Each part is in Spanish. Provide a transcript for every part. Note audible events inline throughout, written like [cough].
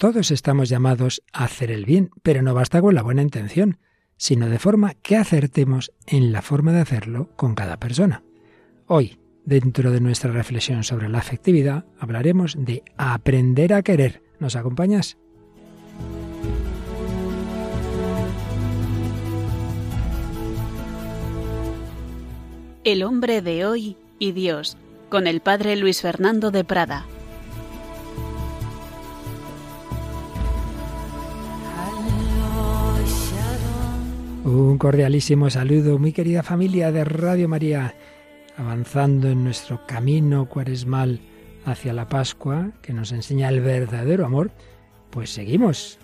Todos estamos llamados a hacer el bien, pero no basta con la buena intención, sino de forma que acertemos en la forma de hacerlo con cada persona. Hoy, dentro de nuestra reflexión sobre la afectividad, hablaremos de aprender a querer. ¿Nos acompañas? El hombre de hoy y Dios, con el padre Luis Fernando de Prada. Un cordialísimo saludo, muy querida familia de Radio María, avanzando en nuestro camino cuaresmal hacia la Pascua, que nos enseña el verdadero amor, pues seguimos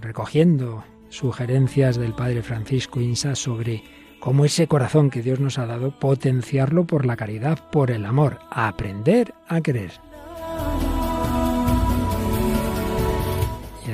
recogiendo sugerencias del Padre Francisco Insa sobre cómo ese corazón que Dios nos ha dado, potenciarlo por la caridad, por el amor, aprender a querer.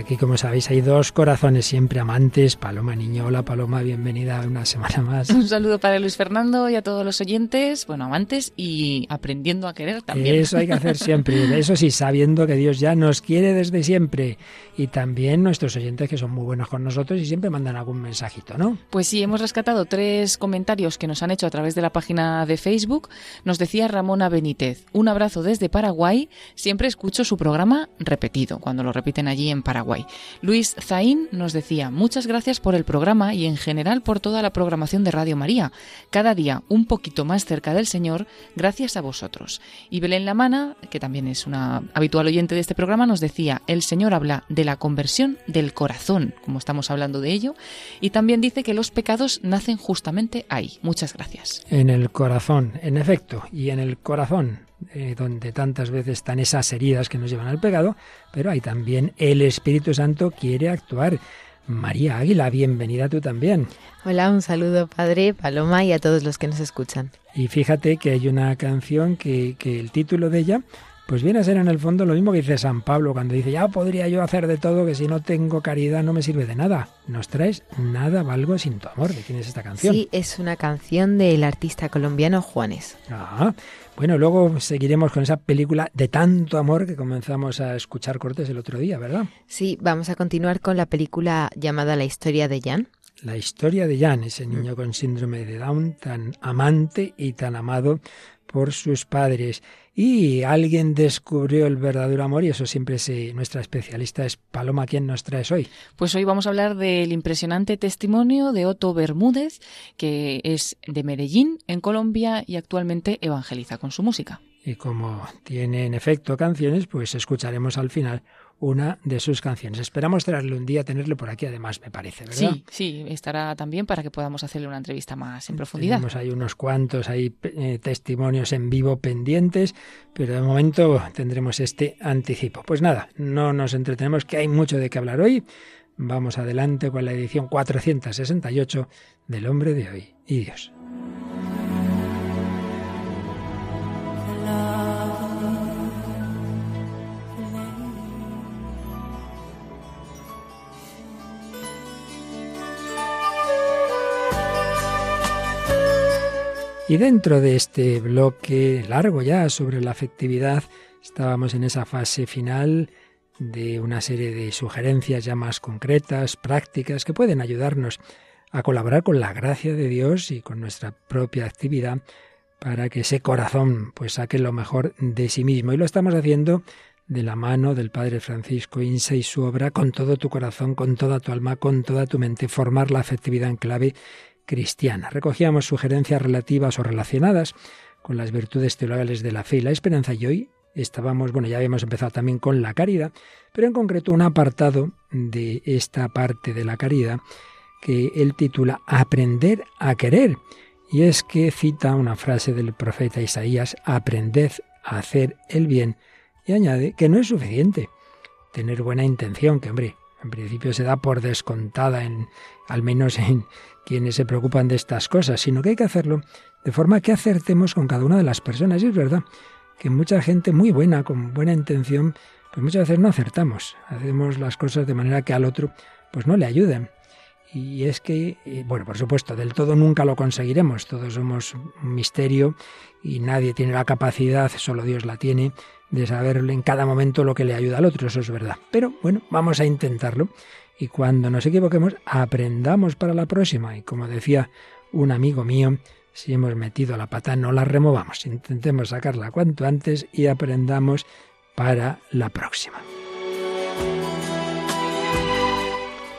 Aquí, como sabéis, hay dos corazones siempre amantes. Paloma Niño, hola Paloma, bienvenida una semana más. Un saludo para Luis Fernando y a todos los oyentes, bueno, amantes y aprendiendo a querer también. Eso hay que hacer siempre. Eso sí, sabiendo que Dios ya nos quiere desde siempre. Y también nuestros oyentes que son muy buenos con nosotros y siempre mandan algún mensajito, ¿no? Pues sí, hemos rescatado tres comentarios que nos han hecho a través de la página de Facebook. Nos decía Ramona Benítez, un abrazo desde Paraguay. Siempre escucho su programa repetido, cuando lo repiten allí en Paraguay. Luis Zain nos decía, muchas gracias por el programa y en general por toda la programación de Radio María. Cada día un poquito más cerca del Señor, gracias a vosotros. Y Belén Lamana, que también es una habitual oyente de este programa, nos decía, el Señor habla de la conversión del corazón, como estamos hablando de ello, y también dice que los pecados nacen justamente ahí. Muchas gracias. En el corazón, en efecto, y en el corazón eh, donde tantas veces están esas heridas que nos llevan al pecado, pero ahí también el Espíritu Santo quiere actuar. María Águila, bienvenida tú también. Hola, un saludo Padre, Paloma y a todos los que nos escuchan. Y fíjate que hay una canción que, que el título de ella pues viene a ser en el fondo lo mismo que dice San Pablo cuando dice, ya podría yo hacer de todo, que si no tengo caridad no me sirve de nada. Nos traes Nada valgo sin tu amor. ¿De quién es esta canción? Sí, es una canción del artista colombiano Juanes. Ah, bueno, luego seguiremos con esa película de tanto amor que comenzamos a escuchar cortes el otro día, ¿verdad? Sí, vamos a continuar con la película llamada La historia de Jan. La historia de Jan, ese niño con síndrome de Down, tan amante y tan amado por sus padres. Y alguien descubrió el verdadero amor y eso siempre es nuestra especialista es Paloma. ¿Quién nos traes hoy? Pues hoy vamos a hablar del impresionante testimonio de Otto Bermúdez, que es de Medellín, en Colombia, y actualmente evangeliza con su música. Y como tiene en efecto canciones, pues escucharemos al final una de sus canciones. Esperamos traerle un día, tenerle por aquí además, me parece, ¿verdad? Sí, sí, estará también para que podamos hacerle una entrevista más en profundidad. Tenemos ahí unos cuantos hay eh, testimonios en vivo pendientes, pero de momento tendremos este anticipo. Pues nada, no nos entretenemos, que hay mucho de qué hablar hoy. Vamos adelante con la edición 468 del Hombre de Hoy y Dios. Y dentro de este bloque largo ya sobre la afectividad, estábamos en esa fase final de una serie de sugerencias ya más concretas, prácticas, que pueden ayudarnos a colaborar con la gracia de Dios y con nuestra propia actividad para que ese corazón pues saque lo mejor de sí mismo. Y lo estamos haciendo de la mano del Padre Francisco Insa y su obra con todo tu corazón, con toda tu alma, con toda tu mente, formar la afectividad en clave cristiana. Recogíamos sugerencias relativas o relacionadas con las virtudes teologales de la fe y la esperanza y hoy estábamos, bueno, ya habíamos empezado también con la caridad, pero en concreto un apartado de esta parte de la caridad que él titula Aprender a querer. Y es que cita una frase del profeta Isaías, aprended a hacer el bien, y añade que no es suficiente tener buena intención, que hombre, en principio se da por descontada en, al menos en, quienes se preocupan de estas cosas, sino que hay que hacerlo de forma que acertemos con cada una de las personas. Y es verdad que mucha gente muy buena, con buena intención, pues muchas veces no acertamos. Hacemos las cosas de manera que al otro pues no le ayuden. Y es que, eh, bueno, por supuesto, del todo nunca lo conseguiremos. Todos somos un misterio y nadie tiene la capacidad, solo Dios la tiene, de saber en cada momento lo que le ayuda al otro, eso es verdad. Pero bueno, vamos a intentarlo y cuando nos equivoquemos, aprendamos para la próxima. Y como decía un amigo mío, si hemos metido la pata, no la removamos. Intentemos sacarla cuanto antes y aprendamos para la próxima.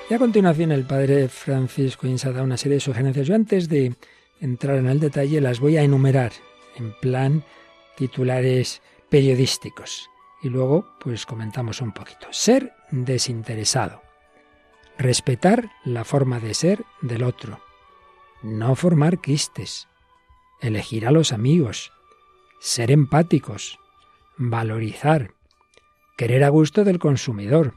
Y a continuación el padre Francisco Insa da una serie de sugerencias. Yo antes de entrar en el detalle las voy a enumerar en plan titulares periodísticos. Y luego pues comentamos un poquito. Ser desinteresado. Respetar la forma de ser del otro. No formar quistes. Elegir a los amigos. Ser empáticos. Valorizar. Querer a gusto del consumidor.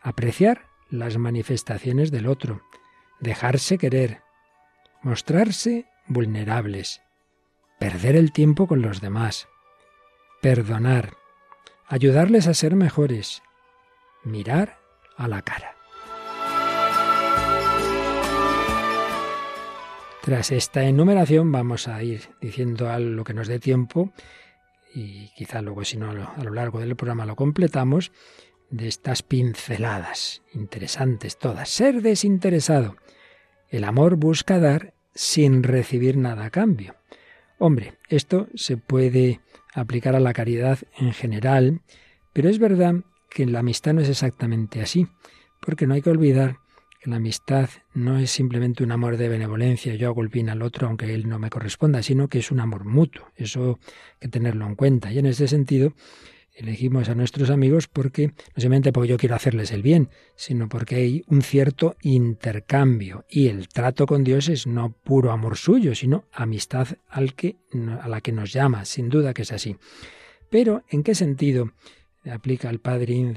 Apreciar las manifestaciones del otro. Dejarse querer. Mostrarse vulnerables. Perder el tiempo con los demás. Perdonar. Ayudarles a ser mejores. Mirar a la cara. Tras esta enumeración vamos a ir diciendo a lo que nos dé tiempo y quizá luego si no a lo largo del programa lo completamos de estas pinceladas interesantes todas. Ser desinteresado. El amor busca dar sin recibir nada a cambio. Hombre, esto se puede aplicar a la caridad en general, pero es verdad que en la amistad no es exactamente así, porque no hay que olvidar la amistad no es simplemente un amor de benevolencia, yo hago el bien al otro aunque él no me corresponda, sino que es un amor mutuo, eso hay que tenerlo en cuenta. Y en ese sentido, elegimos a nuestros amigos porque, no simplemente porque yo quiero hacerles el bien, sino porque hay un cierto intercambio. Y el trato con Dios es no puro amor suyo, sino amistad al que, a la que nos llama, sin duda que es así. Pero, ¿en qué sentido aplica al padre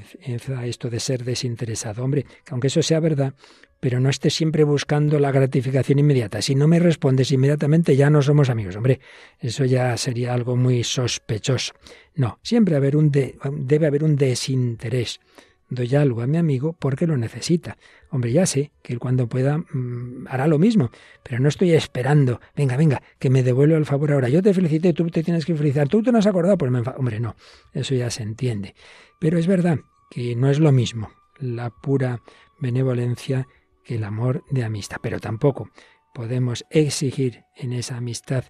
esto de ser desinteresado. Hombre, que aunque eso sea verdad, pero no esté siempre buscando la gratificación inmediata. Si no me respondes inmediatamente, ya no somos amigos. Hombre, eso ya sería algo muy sospechoso. No, siempre haber un debe haber un desinterés doy algo a mi amigo porque lo necesita. Hombre, ya sé que él cuando pueda mm, hará lo mismo, pero no estoy esperando, venga, venga, que me devuelva el favor ahora. Yo te felicité, tú te tienes que felicitar, tú te no has acordado, pues me Hombre, no, eso ya se entiende. Pero es verdad que no es lo mismo la pura benevolencia que el amor de amistad, pero tampoco podemos exigir en esa amistad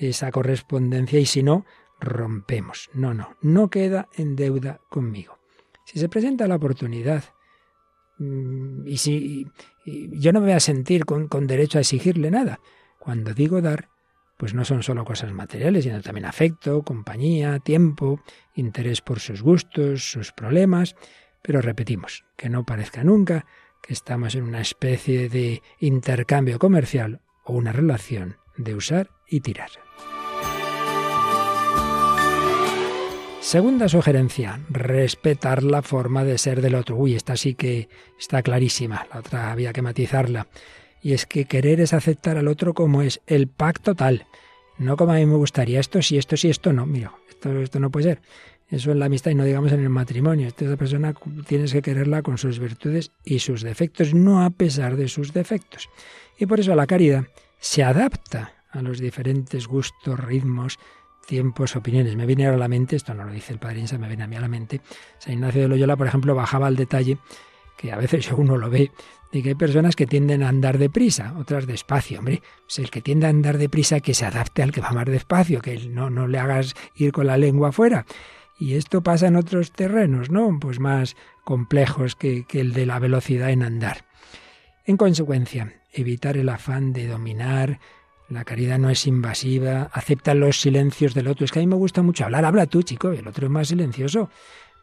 esa correspondencia y si no, rompemos. No, no, no queda en deuda conmigo. Si se presenta la oportunidad mm, y si yo no me voy a sentir con, con derecho a exigirle nada. Cuando digo dar, pues no son solo cosas materiales, sino también afecto, compañía, tiempo, interés por sus gustos, sus problemas. Pero repetimos, que no parezca nunca que estamos en una especie de intercambio comercial o una relación de usar y tirar. Segunda sugerencia, respetar la forma de ser del otro. Uy, esta sí que está clarísima, la otra había que matizarla. Y es que querer es aceptar al otro como es, el pacto tal. No como a mí me gustaría, esto sí, esto sí, esto no. Mira, esto, esto no puede ser. Eso en la amistad y no digamos en el matrimonio. Esta persona tienes que quererla con sus virtudes y sus defectos, no a pesar de sus defectos. Y por eso la caridad se adapta a los diferentes gustos, ritmos, tiempos, opiniones. Me viene a la mente, esto no lo dice el padre Insa, me viene a mí a la mente. San Ignacio de Loyola, por ejemplo, bajaba al detalle, que a veces [laughs] uno lo ve, de que hay personas que tienden a andar deprisa, otras despacio. Hombre, pues el que tiende a andar deprisa, que se adapte al que va más despacio, que no, no le hagas ir con la lengua afuera. Y esto pasa en otros terrenos, ¿no? Pues más complejos que el de la velocidad en andar. En consecuencia, evitar el afán de dominar, la caridad no es invasiva, acepta los silencios del otro. Es que a mí me gusta mucho hablar, habla tú, chico, y el otro es más silencioso.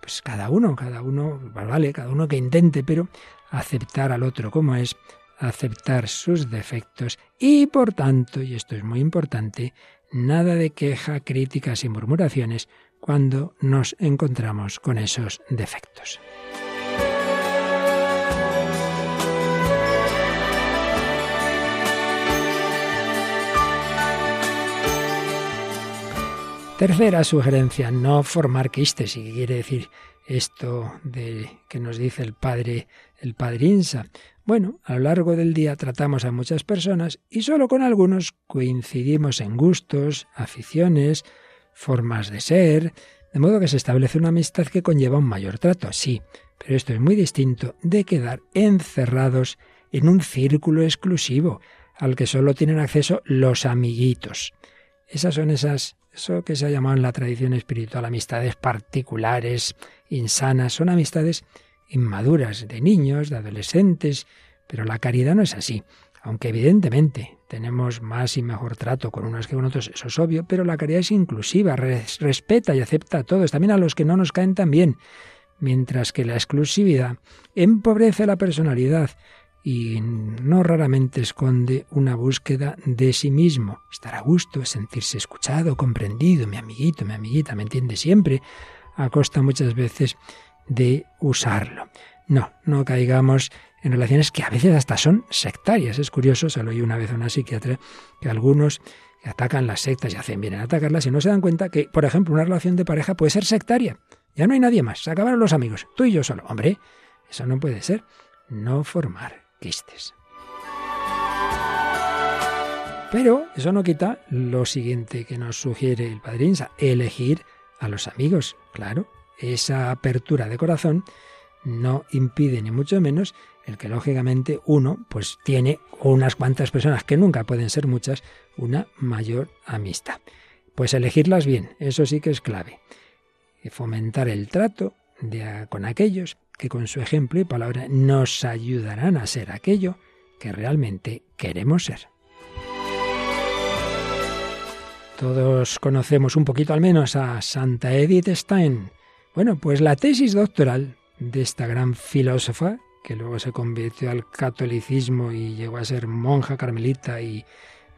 Pues cada uno, cada uno, vale, cada uno que intente, pero aceptar al otro como es, aceptar sus defectos y por tanto, y esto es muy importante, nada de queja, críticas y murmuraciones cuando nos encontramos con esos defectos. Tercera sugerencia, no formar quistes. ¿Y quiere decir esto de que nos dice el padre, el padre Insa? Bueno, a lo largo del día tratamos a muchas personas y solo con algunos coincidimos en gustos, aficiones, formas de ser, de modo que se establece una amistad que conlleva un mayor trato, sí, pero esto es muy distinto de quedar encerrados en un círculo exclusivo al que solo tienen acceso los amiguitos. Esas son esas eso que se ha llamado en la tradición espiritual amistades particulares, insanas, son amistades inmaduras, de niños, de adolescentes, pero la caridad no es así. Aunque evidentemente tenemos más y mejor trato con unos que con otros, eso es obvio, pero la caridad es inclusiva, respeta y acepta a todos, también a los que no nos caen tan bien, mientras que la exclusividad empobrece la personalidad, y no raramente esconde una búsqueda de sí mismo. Estar a gusto, sentirse escuchado, comprendido, mi amiguito, mi amiguita, me entiende siempre, a costa muchas veces de usarlo. No, no caigamos en relaciones que a veces hasta son sectarias. Es curioso, se lo oí una vez a una psiquiatra, que algunos atacan las sectas y hacen bien en atacarlas y no se dan cuenta que, por ejemplo, una relación de pareja puede ser sectaria. Ya no hay nadie más, se acabaron los amigos, tú y yo solo. Hombre, eso no puede ser. No formar quistes. Pero eso no quita lo siguiente que nos sugiere el Padre Insa, elegir a los amigos. Claro, esa apertura de corazón no impide ni mucho menos el que lógicamente uno pues tiene unas cuantas personas que nunca pueden ser muchas una mayor amistad. Pues elegirlas bien, eso sí que es clave. Fomentar el trato con aquellos que con su ejemplo y palabra nos ayudarán a ser aquello que realmente queremos ser. Todos conocemos un poquito al menos a Santa Edith Stein. Bueno, pues la tesis doctoral de esta gran filósofa, que luego se convirtió al catolicismo y llegó a ser monja carmelita y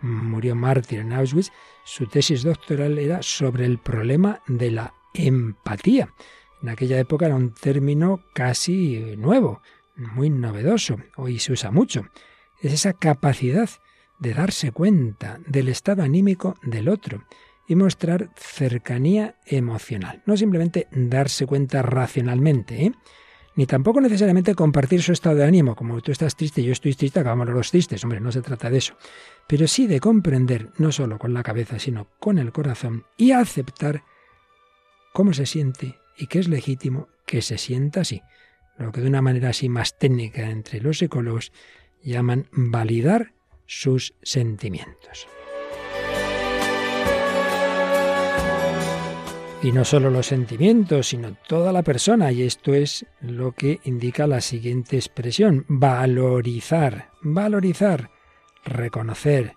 murió mártir en Auschwitz, su tesis doctoral era sobre el problema de la empatía. En aquella época era un término casi nuevo, muy novedoso, hoy se usa mucho. Es esa capacidad de darse cuenta del estado anímico del otro y mostrar cercanía emocional. No simplemente darse cuenta racionalmente, ¿eh? ni tampoco necesariamente compartir su estado de ánimo, como tú estás triste yo estoy triste, acabamos los tristes, hombre, no se trata de eso, pero sí de comprender, no solo con la cabeza, sino con el corazón, y aceptar cómo se siente y que es legítimo que se sienta así, lo que de una manera así más técnica entre los psicólogos llaman validar sus sentimientos. Y no solo los sentimientos, sino toda la persona, y esto es lo que indica la siguiente expresión, valorizar, valorizar, reconocer,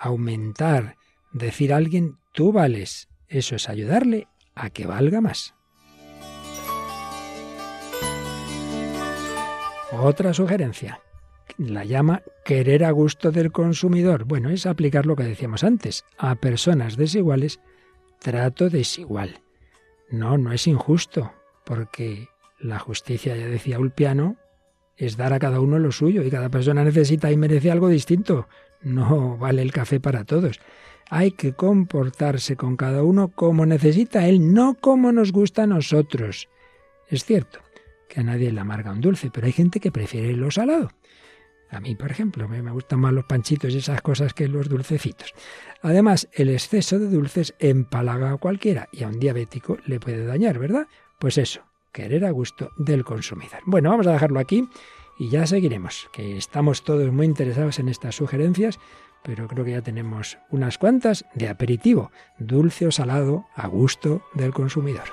aumentar, decir a alguien, tú vales, eso es ayudarle a que valga más. Otra sugerencia. La llama querer a gusto del consumidor. Bueno, es aplicar lo que decíamos antes. A personas desiguales, trato desigual. No, no es injusto, porque la justicia, ya decía Ulpiano, es dar a cada uno lo suyo y cada persona necesita y merece algo distinto. No vale el café para todos. Hay que comportarse con cada uno como necesita él, no como nos gusta a nosotros. Es cierto, que a nadie le amarga un dulce, pero hay gente que prefiere lo salado. A mí, por ejemplo, me gustan más los panchitos y esas cosas que los dulcecitos. Además, el exceso de dulces empalaga a cualquiera y a un diabético le puede dañar, ¿verdad? Pues eso, querer a gusto del consumidor. Bueno, vamos a dejarlo aquí y ya seguiremos, que estamos todos muy interesados en estas sugerencias, pero creo que ya tenemos unas cuantas de aperitivo, dulce o salado a gusto del consumidor.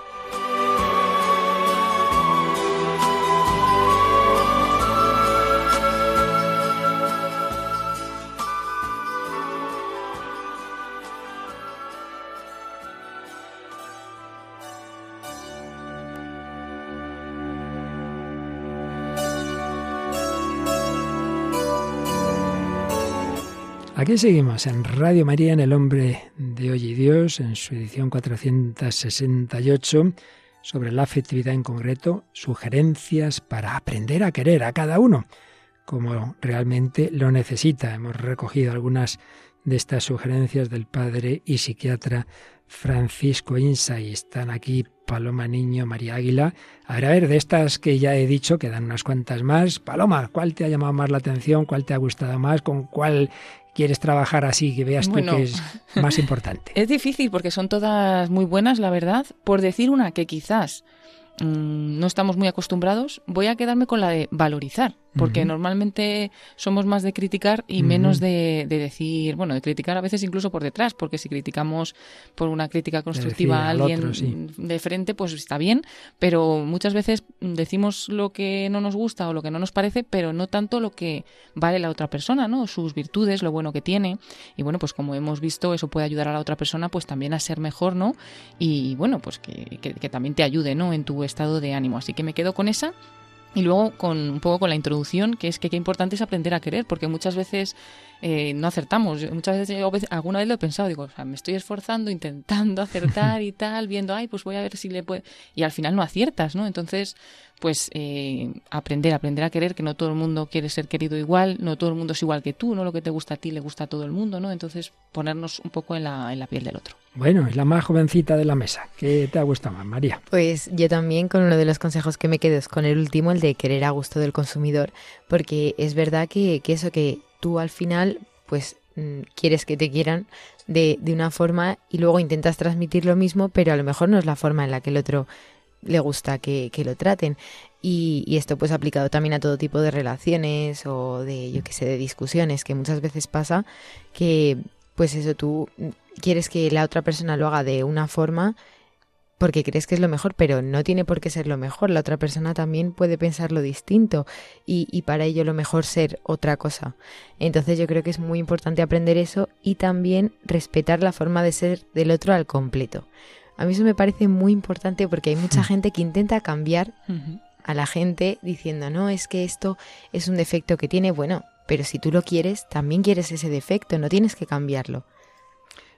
Aquí seguimos en Radio María, en El Hombre de Hoy y Dios, en su edición 468, sobre la afectividad en concreto, sugerencias para aprender a querer a cada uno, como realmente lo necesita. Hemos recogido algunas de estas sugerencias del padre y psiquiatra Francisco Insa y están aquí Paloma Niño, María Águila. A ver, a ver, de estas que ya he dicho, quedan unas cuantas más. Paloma, ¿cuál te ha llamado más la atención? ¿Cuál te ha gustado más? ¿Con cuál quieres trabajar así que veas tú que es más importante? [laughs] Es difícil porque son todas muy buenas, la verdad. Por decir una que quizás mm, no estamos muy acostumbrados, voy a quedarme con la de valorizar porque normalmente somos más de criticar y menos de, decir, bueno, de criticar a veces incluso por detrás, porque si criticamos por una crítica constructiva a alguien de frente, pues está bien, pero muchas veces decimos lo que no nos gusta o lo que no nos parece, pero no tanto lo que vale la otra persona, ¿no? Sus virtudes, lo bueno que tiene. Y bueno, pues como hemos visto, eso puede ayudar a la otra persona pues también a ser mejor, ¿no? Y bueno, pues que, que también te ayude, ¿no? En tu estado de ánimo. Así que me quedo con esa y luego con un poco con la introducción, que es que qué importante es aprender a querer, porque muchas veces eh, no acertamos. Muchas veces, alguna vez lo he pensado, digo, o sea, me estoy esforzando, intentando [laughs] acertar y tal, viendo, ay, pues voy a ver si le puede... Y al final no aciertas, ¿no? Entonces, pues eh, aprender, aprender a querer, que no todo el mundo quiere ser querido igual, no todo el mundo es igual que tú, no lo que te gusta a ti le gusta a todo el mundo, ¿no? Entonces, ponernos un poco en la, en la piel del otro. Bueno, es la más jovencita de la mesa. ¿Qué te ha gustado más, María? Pues yo también con uno de los consejos que me quedo es con el último, el de querer a gusto del consumidor, porque es verdad que, que eso que tú al final, pues mm, quieres que te quieran de, de, una forma y luego intentas transmitir lo mismo, pero a lo mejor no es la forma en la que el otro le gusta que, que lo traten. Y, y, esto pues aplicado también a todo tipo de relaciones o de, yo qué sé, de discusiones, que muchas veces pasa que, pues eso, tú quieres que la otra persona lo haga de una forma porque crees que es lo mejor, pero no tiene por qué ser lo mejor. La otra persona también puede pensarlo distinto y, y, para ello lo mejor ser otra cosa. Entonces yo creo que es muy importante aprender eso y también respetar la forma de ser del otro al completo. A mí eso me parece muy importante porque hay mucha hmm. gente que intenta cambiar a la gente diciendo, no, es que esto es un defecto que tiene, bueno, pero si tú lo quieres, también quieres ese defecto, no tienes que cambiarlo.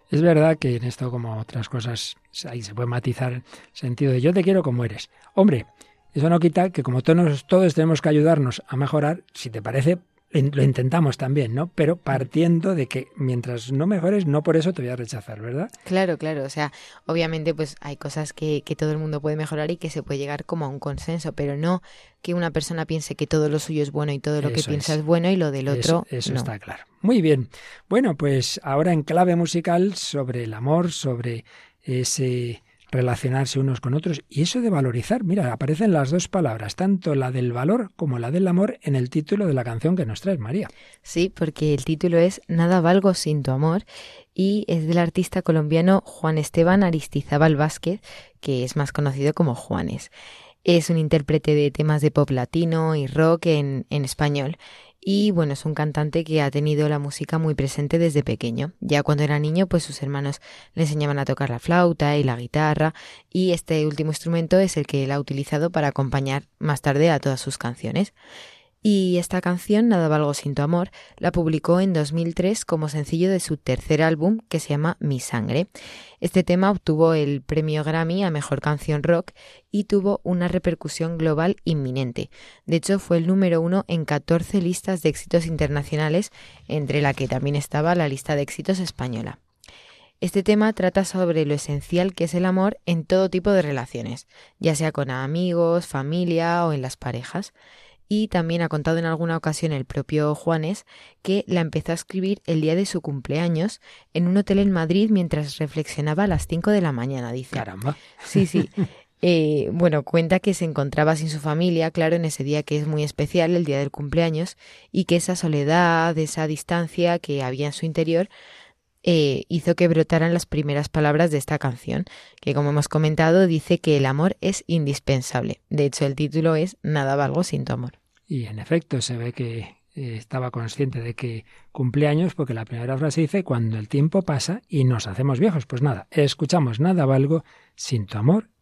Es verdad que en esto, como otras cosas, ahí se puede matizar el sentido de yo te quiero como eres. Hombre, eso no quita que como todos, todos tenemos que ayudarnos a mejorar, si te parece, lo intentamos también, ¿no? Pero partiendo de que mientras no mejores, no por eso te voy a rechazar, ¿verdad? Claro, claro. O sea, obviamente, pues hay cosas que, que todo el mundo puede mejorar y que se puede llegar como a un consenso, pero no que una persona piense que todo lo suyo es bueno y todo lo que piensa es. bueno y lo del otro. Eso, eso está claro. Muy bien. Bueno, pues ahora en clave musical sobre el amor, sobre ese relacionarse unos con otros y eso de valorizar. Mira, aparecen las dos palabras, tanto la del valor como la del amor en el título de la canción que nos trae María. Sí, porque el título es Nada valgo sin tu amor y es del artista colombiano Juan Esteban Aristizábal Vázquez, que es más conocido como Juanes. Es un intérprete de temas de pop latino y rock en, en español y bueno, es un cantante que ha tenido la música muy presente desde pequeño. Ya cuando era niño, pues sus hermanos le enseñaban a tocar la flauta y la guitarra, y este último instrumento es el que él ha utilizado para acompañar más tarde a todas sus canciones. Y esta canción, Nada valgo sin tu amor, la publicó en 2003 como sencillo de su tercer álbum que se llama Mi sangre. Este tema obtuvo el premio Grammy a Mejor Canción Rock y tuvo una repercusión global inminente. De hecho, fue el número uno en 14 listas de éxitos internacionales, entre la que también estaba la lista de éxitos española. Este tema trata sobre lo esencial que es el amor en todo tipo de relaciones, ya sea con amigos, familia o en las parejas y también ha contado en alguna ocasión el propio Juanes que la empezó a escribir el día de su cumpleaños en un hotel en Madrid mientras reflexionaba a las 5 de la mañana, dice. Caramba. Sí, sí. [laughs] Eh, bueno, cuenta que se encontraba sin su familia, claro, en ese día que es muy especial, el día del cumpleaños, y que esa soledad, esa distancia que había en su interior, eh, hizo que brotaran las primeras palabras de esta canción, que como hemos comentado dice que el amor es indispensable. De hecho, el título es Nada valgo sin tu amor. Y en efecto se ve que eh, estaba consciente de que cumple años porque la primera frase dice cuando el tiempo pasa y nos hacemos viejos. Pues nada, escuchamos Nada valgo sin tu amor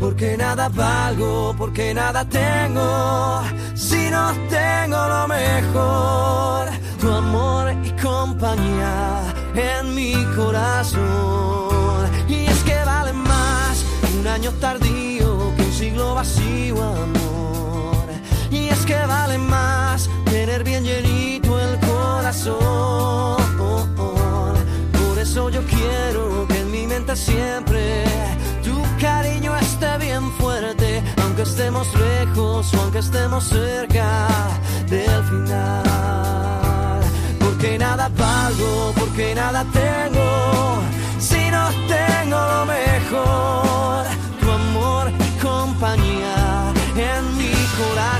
porque nada valgo, porque nada tengo, si no tengo lo mejor, tu amor y compañía en mi corazón. Y es que vale más un año tardío que un siglo vacío, amor. Y es que vale más tener bien llenito lejos o aunque estemos cerca del final. Porque nada valgo, porque nada tengo, si no tengo lo mejor, tu amor y compañía en mi corazón.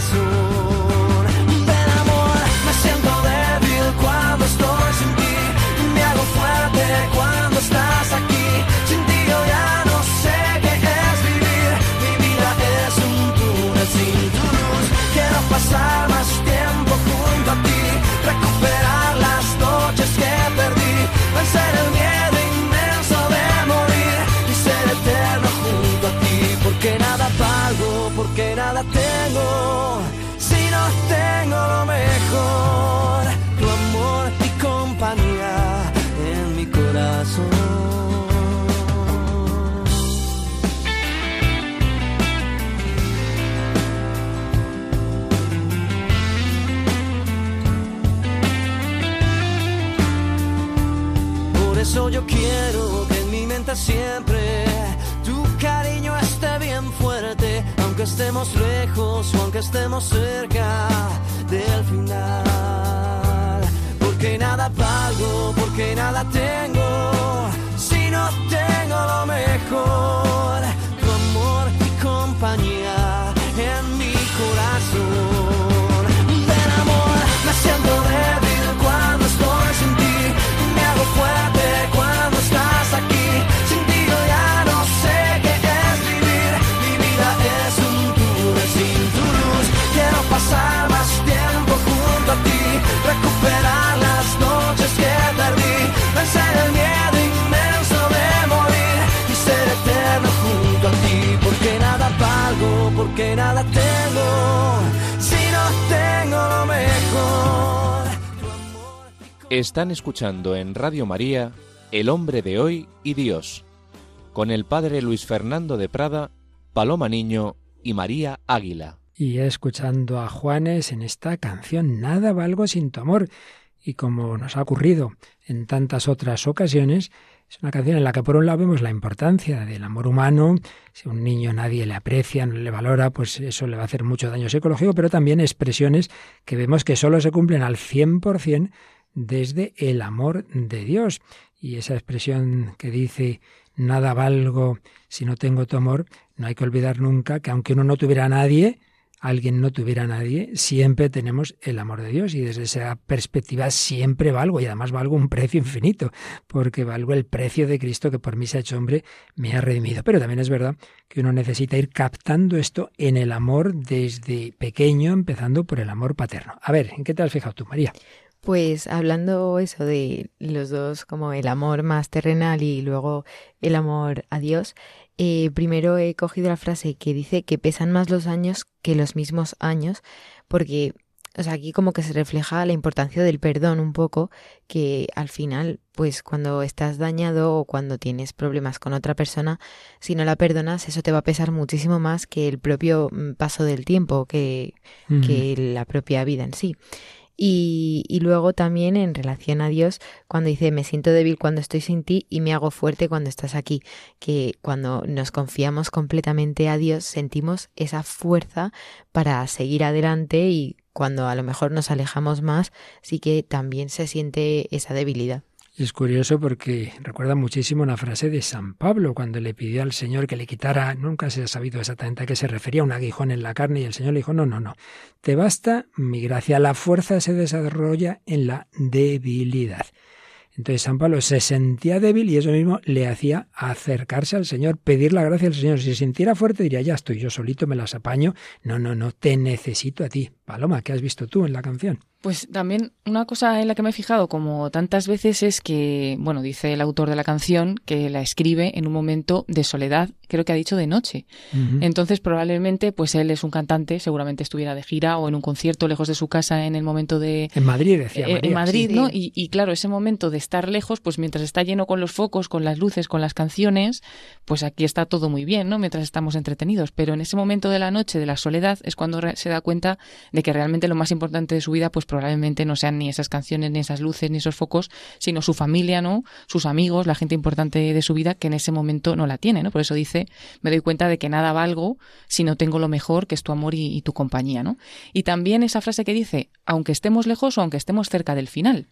Si no tengo lo mejor, tu amor y compañía en mi corazón. Por eso yo quiero que en mi mente siempre aunque estemos lejos o aunque estemos cerca del final. Porque nada valgo, porque nada tengo, si no tengo lo mejor, Están escuchando en Radio María El hombre de hoy y Dios, con el padre Luis Fernando de Prada, Paloma Niño y María Águila. Y escuchando a Juanes en esta canción, Nada valgo sin tu amor. Y como nos ha ocurrido en tantas otras ocasiones, es una canción en la que por un lado vemos la importancia del amor humano. Si a un niño nadie le aprecia, no le valora, pues eso le va a hacer mucho daño psicológico, pero también expresiones que vemos que solo se cumplen al 100% desde el amor de Dios. Y esa expresión que dice, nada valgo si no tengo tu amor, no hay que olvidar nunca que aunque uno no tuviera a nadie, alguien no tuviera a nadie, siempre tenemos el amor de Dios y desde esa perspectiva siempre valgo y además valgo un precio infinito, porque valgo el precio de Cristo que por mí se ha hecho hombre, me ha redimido. Pero también es verdad que uno necesita ir captando esto en el amor desde pequeño, empezando por el amor paterno. A ver, ¿en qué te has fijado tú, María? Pues hablando eso de los dos, como el amor más terrenal y luego el amor a Dios, eh, primero he cogido la frase que dice que pesan más los años que los mismos años, porque o sea, aquí como que se refleja la importancia del perdón un poco, que al final, pues cuando estás dañado o cuando tienes problemas con otra persona, si no la perdonas, eso te va a pesar muchísimo más que el propio mm, paso del tiempo, que la propia vida en sí. Y, y luego también en relación a Dios, cuando dice, me siento débil cuando estoy sin ti y me hago fuerte cuando estás aquí, que cuando nos confiamos completamente a Dios sentimos esa fuerza para seguir adelante y cuando a lo mejor nos alejamos más, sí que también se siente esa debilidad. Es curioso porque recuerda muchísimo una frase de San Pablo cuando le pidió al Señor que le quitara, nunca se ha sabido exactamente a qué se refería, un aguijón en la carne y el Señor le dijo, no, no, no, te basta mi gracia, la fuerza se desarrolla en la debilidad. Entonces San Pablo se sentía débil y eso mismo le hacía acercarse al Señor, pedir la gracia al Señor. Si se sintiera fuerte diría, ya estoy yo solito, me las apaño. No, no, no, te necesito a ti. Paloma, ¿qué has visto tú en la canción? Pues también una cosa en la que me he fijado como tantas veces es que, bueno, dice el autor de la canción que la escribe en un momento de soledad, creo que ha dicho de noche. Entonces probablemente pues él es un cantante, seguramente estuviera de gira o en un concierto lejos de su casa en el momento de... En Madrid, decía. Eh, María, en Madrid, sí. ¿no? Y, y claro, ese momento de estar lejos, pues mientras está lleno con los focos, con las luces, con las canciones, pues aquí está todo muy bien, ¿no? Mientras estamos entretenidos. Pero en ese momento de la noche, de la soledad, es cuando re- se da cuenta de que realmente lo más importante de su vida, pues probablemente no sean ni esas canciones, ni esas luces, ni esos focos, sino su familia, ¿no? Sus amigos, la gente importante de su vida, que en ese momento no la tiene, ¿no? Por eso dice, me doy cuenta de que nada valgo si no tengo lo mejor, que es tu amor y, tu compañía, ¿no? Y también esa frase que dice, aunque estemos lejos o aunque estemos cerca del final.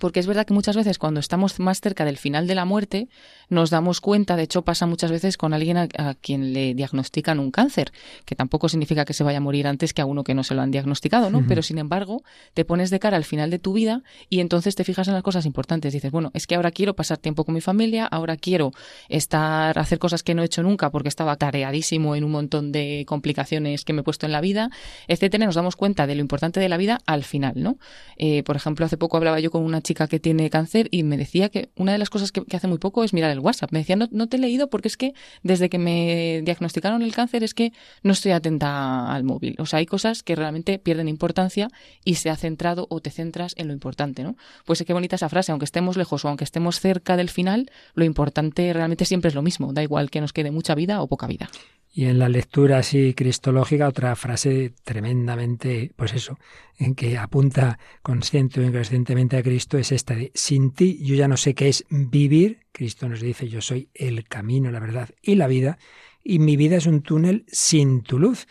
Porque es verdad que muchas veces cuando estamos más cerca del final de la muerte nos damos cuenta, de hecho pasa muchas veces con alguien a, a, quien le diagnostican un cáncer, que tampoco significa que se vaya a morir antes que a uno que no se lo han diagnosticado, ¿no? Uh -huh. Pero sin embargo, te pones de cara al final de tu vida y entonces te fijas en las cosas importantes. Dices, bueno, es que ahora quiero pasar tiempo con mi familia, ahora quiero estar, hacer cosas que no he hecho nunca porque estaba tareadísimo en un montón de complicaciones que me he puesto en la vida, etcétera. Nos damos cuenta de lo importante de la vida al final, ¿no? Eh, por ejemplo, hace poco hablaba yo con una chica que tiene cáncer y me decía que una de las cosas que, que, hace muy poco es mirar el WhatsApp. Me decía, no, no te he leído porque es que desde que me diagnosticaron el cáncer es que no estoy atenta al móvil. O sea, hay cosas que realmente pierden importancia y se ha centrado o te centras en lo importante, ¿no? Pues qué bonita esa frase, aunque estemos lejos o aunque estemos cerca del final, lo importante realmente siempre es lo mismo, da igual que nos quede mucha vida o poca vida. Y en la lectura así cristológica, otra frase tremendamente, pues eso, en que apunta consciente o inconscientemente a Cristo es esta de, sin ti yo ya no sé qué es vivir. Cristo nos dice, yo soy el camino, la verdad y la vida, y mi vida es un túnel sin tu luz.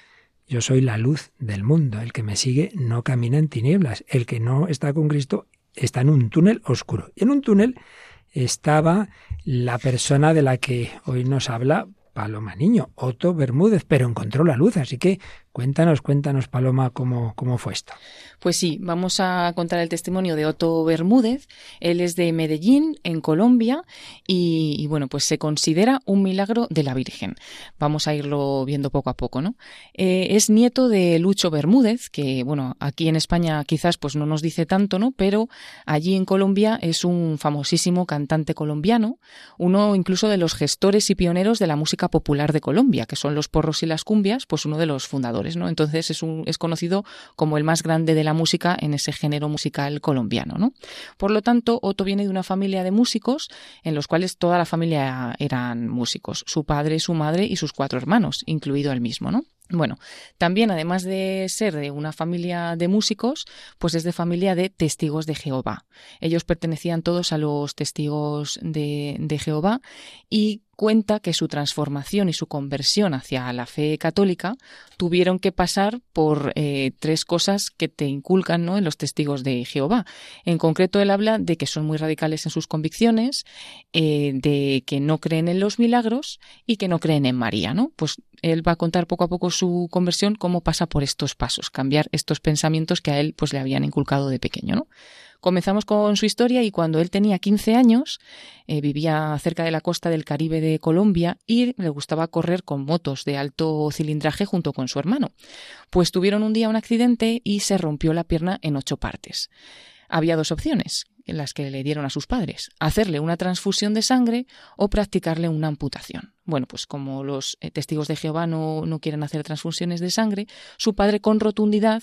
Yo soy la luz del mundo. El que me sigue no camina en tinieblas. El que no está con Cristo está en un túnel oscuro. Y en un túnel estaba la persona de la que hoy nos habla Paloma Niño, Otto Bermúdez, pero encontró la luz. Así que cuéntanos, cuéntanos, Paloma, cómo, cómo fue esto. Pues sí, vamos a contar el testimonio de Otto Bermúdez. Él es de Medellín, en Colombia, y, bueno, pues se considera un milagro de la Virgen. Vamos a irlo viendo poco a poco, ¿no? Eh, es nieto de Lucho Bermúdez, que bueno, aquí en España quizás pues no nos dice tanto, ¿no? Pero allí en Colombia es un famosísimo cantante colombiano, uno incluso de los gestores y pioneros de la música popular de Colombia, que son los porros y las cumbias, pues uno de los fundadores, Entonces es, es conocido como el más grande de la música en ese género musical colombiano, ¿no? Por lo tanto, Otto viene de una familia de músicos en los cuales toda la familia eran músicos, su padre, su madre y sus cuatro hermanos, incluido él mismo, ¿no? Bueno, también además de ser de una familia de músicos, pues es de familia de testigos de Jehová. Ellos pertenecían todos a los testigos de, Jehová y cuenta que su transformación y su conversión hacia la fe católica tuvieron que pasar por eh, tres cosas que te inculcan ¿no? en los testigos de Jehová. En concreto, él habla de que son muy radicales en sus convicciones, eh, de que no creen en los milagros y que no creen en María. ¿no? Pues él va a contar poco a poco su conversión, cómo pasa por estos pasos, cambiar estos pensamientos que a él pues, le habían inculcado de pequeño. ¿no? Comenzamos con su historia y cuando él tenía 15 años eh, vivía cerca de la costa del Caribe de Colombia y le gustaba correr con motos de alto cilindraje junto con su hermano. Pues tuvieron un día un accidente y se rompió la pierna en ocho partes. Había dos opciones en las que le dieron a sus padres, hacerle una transfusión de sangre o practicarle una amputación. Bueno, pues como los testigos de Jehová no, no, quieren hacer transfusiones de sangre, su padre con rotundidad,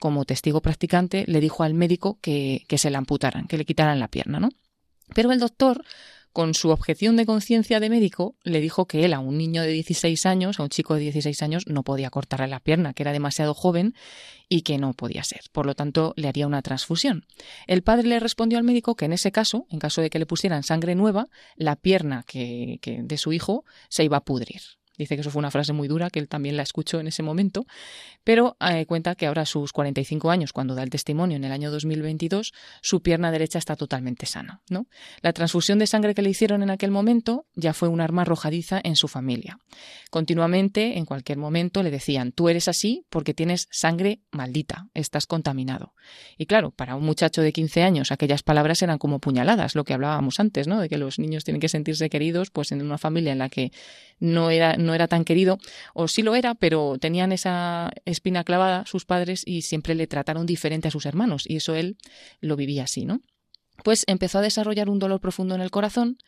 como testigo practicante, le dijo al médico que, que se la amputaran, que le quitaran la pierna, ¿no? Pero el doctor con su objeción de conciencia de médico, le dijo que él a un niño de 16 años, a un chico de 16 años, no podía cortarle la pierna, que era demasiado joven y que no podía ser. Por lo tanto, le haría una transfusión. El padre le respondió al médico que en ese caso, en caso de que le pusieran sangre nueva, la pierna que, de su hijo se iba a pudrir. Dice que eso fue una frase muy dura, que él también la escuchó en ese momento, pero eh, cuenta que ahora a sus 45 años, cuando da el testimonio en el año 2022, su pierna derecha está totalmente sana. ¿no? La transfusión de sangre que le hicieron en aquel momento ya fue un arma arrojadiza en su familia. Continuamente, en cualquier momento, le decían, tú eres así porque tienes sangre maldita, estás contaminado. Y claro, para un muchacho de 15 años aquellas palabras eran como puñaladas, lo que hablábamos antes, ¿no? de que los niños tienen que sentirse queridos, pues en una familia en la que no era no era tan querido, o sí lo era, pero tenían esa espina clavada sus padres y siempre le trataron diferente a sus hermanos, y eso él lo vivía así, ¿no? Pues empezó a desarrollar un dolor profundo en el corazón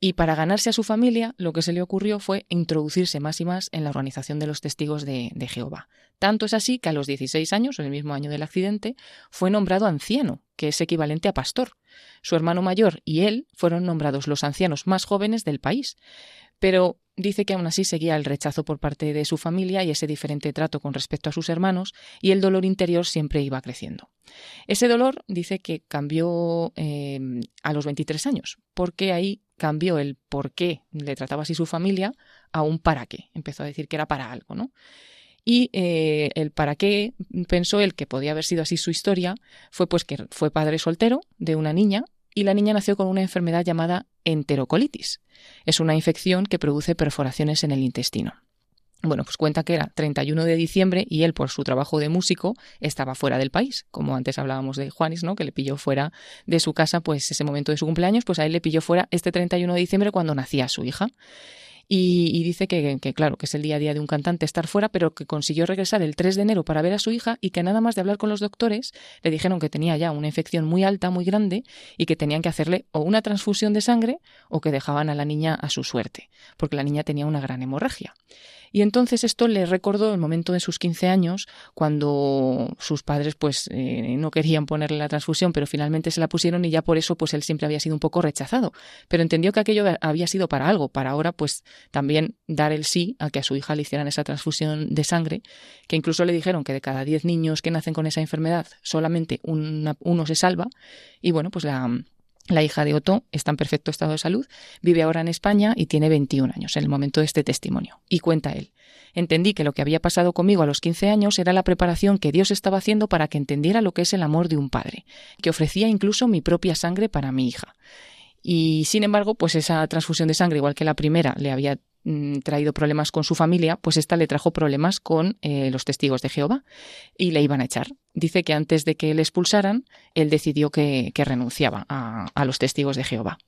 y para ganarse a su familia lo que se le ocurrió fue introducirse más y más en la organización de los testigos de, Jehová. Tanto es así que a los 16 años, en el mismo año del accidente, fue nombrado anciano, que es equivalente a pastor. Su hermano mayor y él fueron nombrados los ancianos más jóvenes del país. Pero dice que aún así seguía el rechazo por parte de su familia y ese diferente trato con respecto a sus hermanos, y el dolor interior siempre iba creciendo. Ese dolor dice que cambió eh, a los 23 años, porque ahí cambió el por qué le trataba así su familia a un para qué. Empezó a decir que era para algo, ¿no? Y eh, el para qué pensó él que podía haber sido así su historia fue pues que fue padre soltero de una niña y la niña nació con una enfermedad llamada enterocolitis. Es una infección que produce perforaciones en el intestino. Bueno, pues cuenta que era 31 de diciembre y él, por su trabajo de músico, estaba fuera del país. Como antes hablábamos de Juanis, ¿no? Que le pilló fuera de su casa, pues ese momento de su cumpleaños, pues a él le pilló fuera este 31 de diciembre cuando nacía su hija. Y, dice que, claro, que es el día a día de un cantante estar fuera, pero que consiguió regresar el 3 de enero para ver a su hija y que nada más de hablar con los doctores le dijeron que tenía ya una infección muy alta, muy grande y que tenían que hacerle o una transfusión de sangre o que dejaban a la niña a su suerte, porque la niña tenía una gran hemorragia. Y entonces esto le recordó el momento de sus 15 años, cuando sus padres pues eh, no querían ponerle la transfusión, pero finalmente se la pusieron y ya por eso pues él siempre había sido un poco rechazado. Pero entendió que aquello había sido para algo, para ahora pues también dar el sí a que a su hija le hicieran esa transfusión de sangre, que incluso le dijeron que de cada 10 niños que nacen con esa enfermedad solamente uno se salva. Y bueno, pues la, la hija de Otto está en perfecto estado de salud, vive ahora en España y tiene 21 años en el momento de este testimonio. Y cuenta él. Entendí que lo que había pasado conmigo a los 15 años era la preparación que Dios estaba haciendo para que entendiera lo que es el amor de un padre, que ofrecía incluso mi propia sangre para mi hija. Y sin embargo, pues esa transfusión de sangre, igual que la primera, le había Mm, traído problemas con su familia, pues esta le trajo problemas con eh, los testigos de Jehová y le iban a echar. Dice que antes de que le expulsaran, él decidió que, renunciaba a los testigos de Jehová.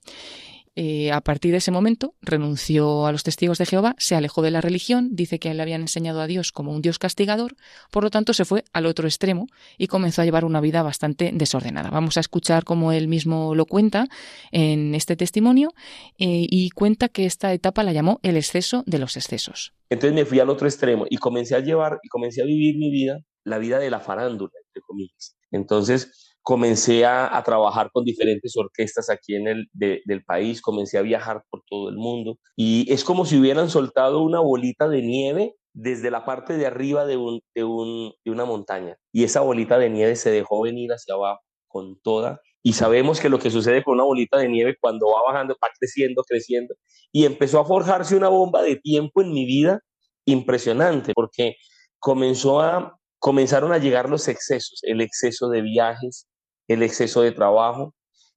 Eh, a partir de ese momento renunció a los testigos de Jehová, se alejó de la religión, dice que le habían enseñado a Dios como un Dios castigador, por lo tanto se fue al otro extremo y comenzó a llevar una vida bastante desordenada. Vamos a escuchar cómo él mismo lo cuenta en este testimonio eh, y cuenta que esta etapa la llamó el exceso de los excesos. Entonces me fui al otro extremo y comencé a llevar y comencé a vivir mi vida, la vida de la farándula, entre comillas. Entonces, comencé a, trabajar con diferentes orquestas aquí en el del país, comencé a viajar por todo el mundo y es como si hubieran soltado una bolita de nieve desde la parte de arriba de, un, de, un, de una montaña y esa bolita de nieve se dejó venir hacia abajo con toda y sabemos que lo que sucede con una bolita de nieve cuando va bajando va creciendo, creciendo y empezó a forjarse una bomba de tiempo en mi vida impresionante porque comenzó a comenzaron a llegar los excesos, el exceso de viajes, el exceso de trabajo,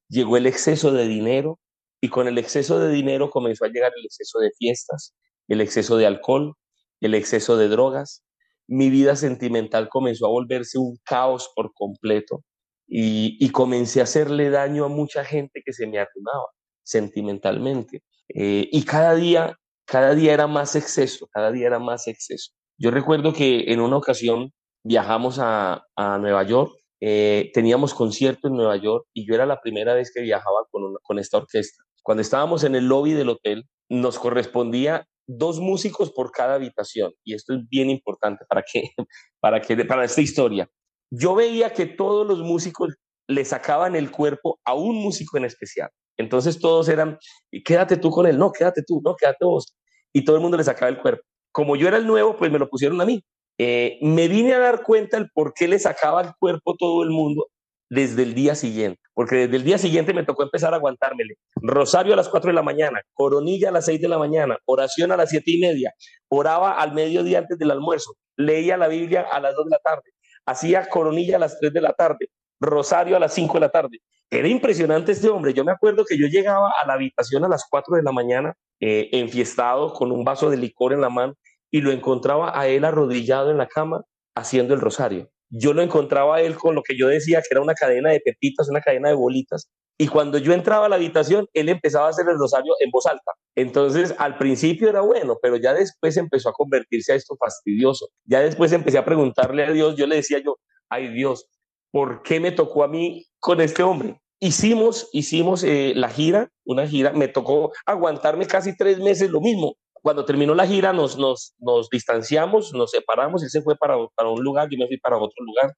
llegó el exceso de dinero y con el exceso de dinero comenzó a llegar el exceso de fiestas, el exceso de alcohol, el exceso de drogas. Mi vida sentimental comenzó a volverse un caos por completo y, comencé a hacerle daño a mucha gente que se me arrimaba sentimentalmente. Eh, y cada día, cada día era más exceso, cada día era más exceso. Yo recuerdo que en una ocasión viajamos a, a Nueva York eh, teníamos concierto en Nueva York y yo era la primera vez que viajaba con, esta orquesta. Cuando estábamos en el lobby del hotel, nos correspondía dos músicos por cada habitación y esto es bien importante para que [laughs] para que para esta historia. Yo veía que todos los músicos le sacaban el cuerpo a un músico en especial. Entonces todos eran, quédate tú con él, no, quédate tú, no, quédate vos. Y todo el mundo le sacaba el cuerpo. Como yo era el nuevo, pues me lo pusieron a mí. Eh, me vine a dar cuenta el por qué le sacaba el cuerpo todo el mundo desde el día siguiente, porque desde el día siguiente me tocó empezar a aguantármele. Rosario a las 4 de la mañana, coronilla a las 6 de la mañana, oración a las 7 y media, oraba al mediodía antes del almuerzo, leía la Biblia a las 2 de la tarde, hacía coronilla a las 3 de la tarde, rosario a las 5 de la tarde. Era impresionante este hombre. Yo me acuerdo que yo llegaba a la habitación a las 4 de la mañana, eh, enfiestado, con un vaso de licor en la mano, y lo encontraba a él arrodillado en la cama haciendo el rosario. Yo lo encontraba a él con lo que yo decía que era una cadena de pepitas, una cadena de bolitas, y cuando yo entraba a la habitación, él empezaba a hacer el rosario en voz alta. Entonces, al principio era bueno, pero ya después empezó a convertirse a esto fastidioso. Ya después empecé a preguntarle a Dios, yo le decía yo, ay Dios, ¿por qué me tocó a mí con este hombre? Hicimos, hicimos eh, la gira, una gira, me tocó aguantarme casi tres meses lo mismo. Cuando terminó la gira nos, nos, nos distanciamos, nos separamos, él se fue para, para un lugar, yo me fui para otro lugar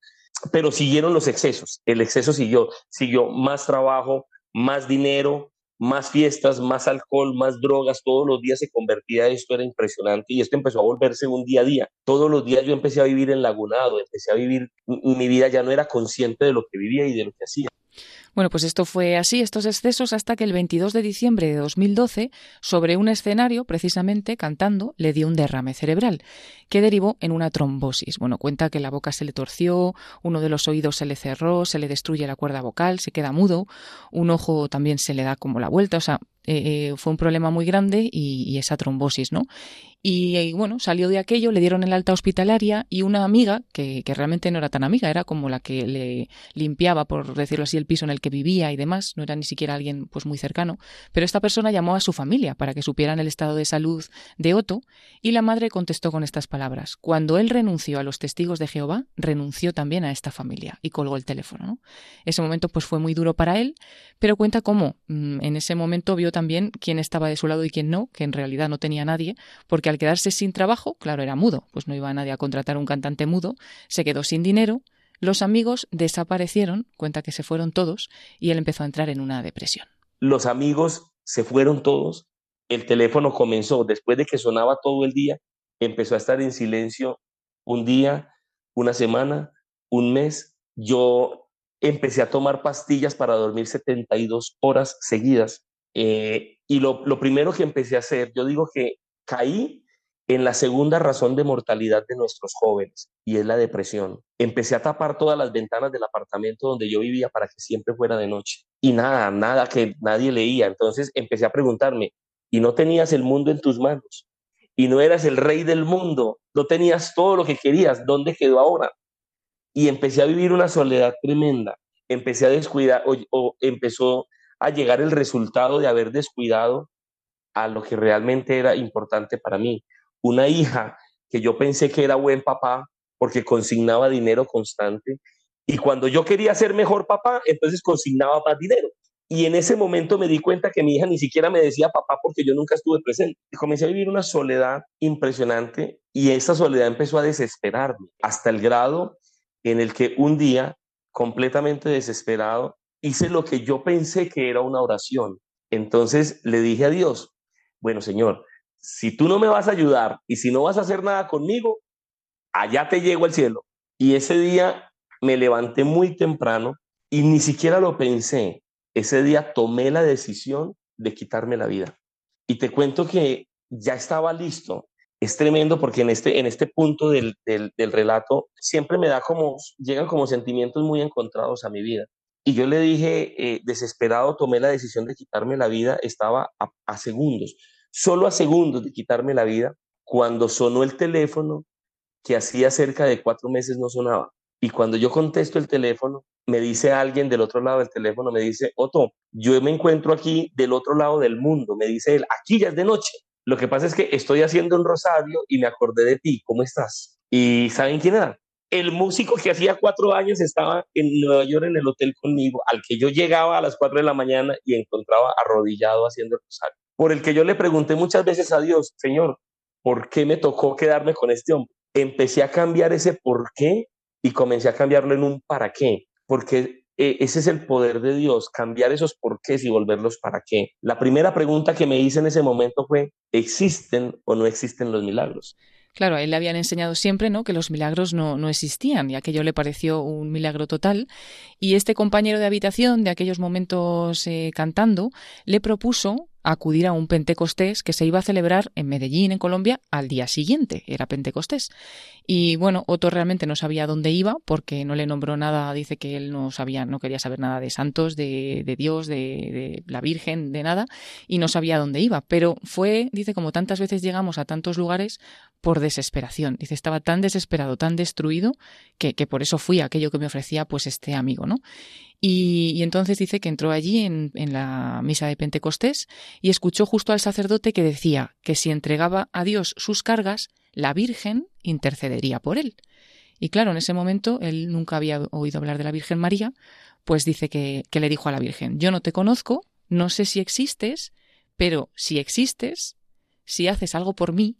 pero siguieron los excesos. El exceso siguió, siguió más trabajo, más dinero, más fiestas, más alcohol, más drogas, todos los días se convertía esto, era impresionante y esto empezó a volverse un día a día. Todos los días yo empecé a vivir enlagunado, empecé a vivir, mi vida ya no era consciente de lo que vivía y de lo que hacía. Bueno, pues esto fue así, estos excesos, hasta que el 22 de diciembre de 2012, sobre un escenario, precisamente cantando, le dio un derrame cerebral, que derivó en una trombosis. Bueno, cuenta que la boca se le torció, uno de los oídos se le cerró, se le destruye la cuerda vocal, se queda mudo, un ojo también se le da como la vuelta, o sea, eh, eh, fue un problema muy grande y, esa trombosis, ¿no? Y, bueno, salió de aquello, le dieron el alta hospitalaria y una amiga, que, que, realmente no era tan amiga, era como la que le limpiaba, por decirlo así, el piso en el que vivía y demás, no era ni siquiera alguien pues muy cercano, pero esta persona llamó a su familia para que supieran el estado de salud de Otto y la madre contestó con estas palabras, cuando él renunció a los testigos de Jehová, renunció también a esta familia y colgó el teléfono, ¿no? Ese momento pues fue muy duro para él, pero cuenta cómo mm, en ese momento vio también quién estaba de su lado y quién no, que en realidad no tenía nadie, porque al quedarse sin trabajo, claro, era mudo, pues no iba nadie a contratar un cantante mudo, se quedó sin dinero, los amigos desaparecieron, cuenta que se fueron todos, y él empezó a entrar en una depresión. Los amigos se fueron todos, el teléfono comenzó, después de que sonaba todo el día, empezó a estar en silencio un día, una semana, un mes. Yo empecé a tomar pastillas para dormir 72 horas seguidas eh, y lo primero que empecé a hacer, yo digo que caí en la segunda razón de mortalidad de nuestros jóvenes, y es la depresión. Empecé a tapar todas las ventanas del apartamento donde yo vivía para que siempre fuera de noche. Y nada, nada que nadie leía. Entonces empecé a preguntarme, ¿y no tenías el mundo en tus manos? ¿Y no eras el rey del mundo? ¿No tenías todo lo que querías? ¿Dónde quedó ahora? Y empecé a vivir una soledad tremenda. Empecé a descuidar, o empezó a llegar el resultado de haber descuidado a lo que realmente era importante para mí. Una hija que yo pensé que era buen papá porque consignaba dinero constante y cuando yo quería ser mejor papá, entonces consignaba más dinero. Y en ese momento me di cuenta que mi hija ni siquiera me decía papá porque yo nunca estuve presente. Y comencé a vivir una soledad impresionante y esa soledad empezó a desesperarme hasta el grado en el que un día, completamente desesperado, hice lo que yo pensé que era una oración. Entonces le dije a Dios, bueno, Señor, si tú no me vas a ayudar y si no vas a hacer nada conmigo, allá te llego al cielo. Y ese día me levanté muy temprano y ni siquiera lo pensé. Ese día tomé la decisión de quitarme la vida. Y te cuento que ya estaba listo. Es tremendo porque en este, en este punto del, del, relato siempre me da como, llegan como sentimientos muy encontrados a mi vida. Y yo le dije, eh, desesperado, tomé la decisión de quitarme la vida, estaba a, segundos, solo a segundos de quitarme la vida, cuando sonó el teléfono, que hacía cerca de cuatro meses no sonaba. Y cuando yo contesto el teléfono, me dice alguien del otro lado del teléfono, me dice, Otto, yo me encuentro aquí del otro lado del mundo, me dice él, aquí ya es de noche. Lo que pasa es que estoy haciendo un rosario y me acordé de ti, ¿cómo estás? ¿Y saben quién era? El músico que hacía cuatro años estaba en Nueva York en el hotel conmigo, al que yo llegaba a las cuatro de la mañana y encontraba arrodillado haciendo el rosario, por el que yo le pregunté muchas veces a Dios, Señor, ¿por qué me tocó quedarme con este hombre? Empecé a cambiar ese por qué y comencé a cambiarlo en un para qué, porque eh, ese es el poder de Dios, cambiar esos porqués y volverlos para qué. La primera pregunta que me hice en ese momento fue, ¿existen o no existen los milagros? Claro, a él le habían enseñado siempre ¿no? que los milagros no, no existían y aquello le pareció un milagro total. Y este compañero de habitación de aquellos momentos eh, cantando le propuso acudir a un Pentecostés que se iba a celebrar en Medellín, en Colombia, al día siguiente. Era Pentecostés. Y bueno, Otto realmente no sabía dónde iba porque no le nombró nada. Dice que él no sabía, no quería saber nada de santos, de, de Dios, de, de, la Virgen, de nada, y no sabía dónde iba. Pero fue, dice, como tantas veces llegamos a tantos lugares por desesperación. Dice, estaba tan desesperado, tan destruido, que, que por eso fui a aquello que me ofrecía pues este amigo, ¿no? Y, entonces dice que entró allí en, la misa de Pentecostés y escuchó justo al sacerdote que decía que si entregaba a Dios sus cargas, la Virgen intercedería por él. Y claro, en ese momento él nunca había oído hablar de la Virgen María, pues dice que le dijo a la Virgen, yo no te conozco, no sé si existes, pero si existes, si haces algo por mí,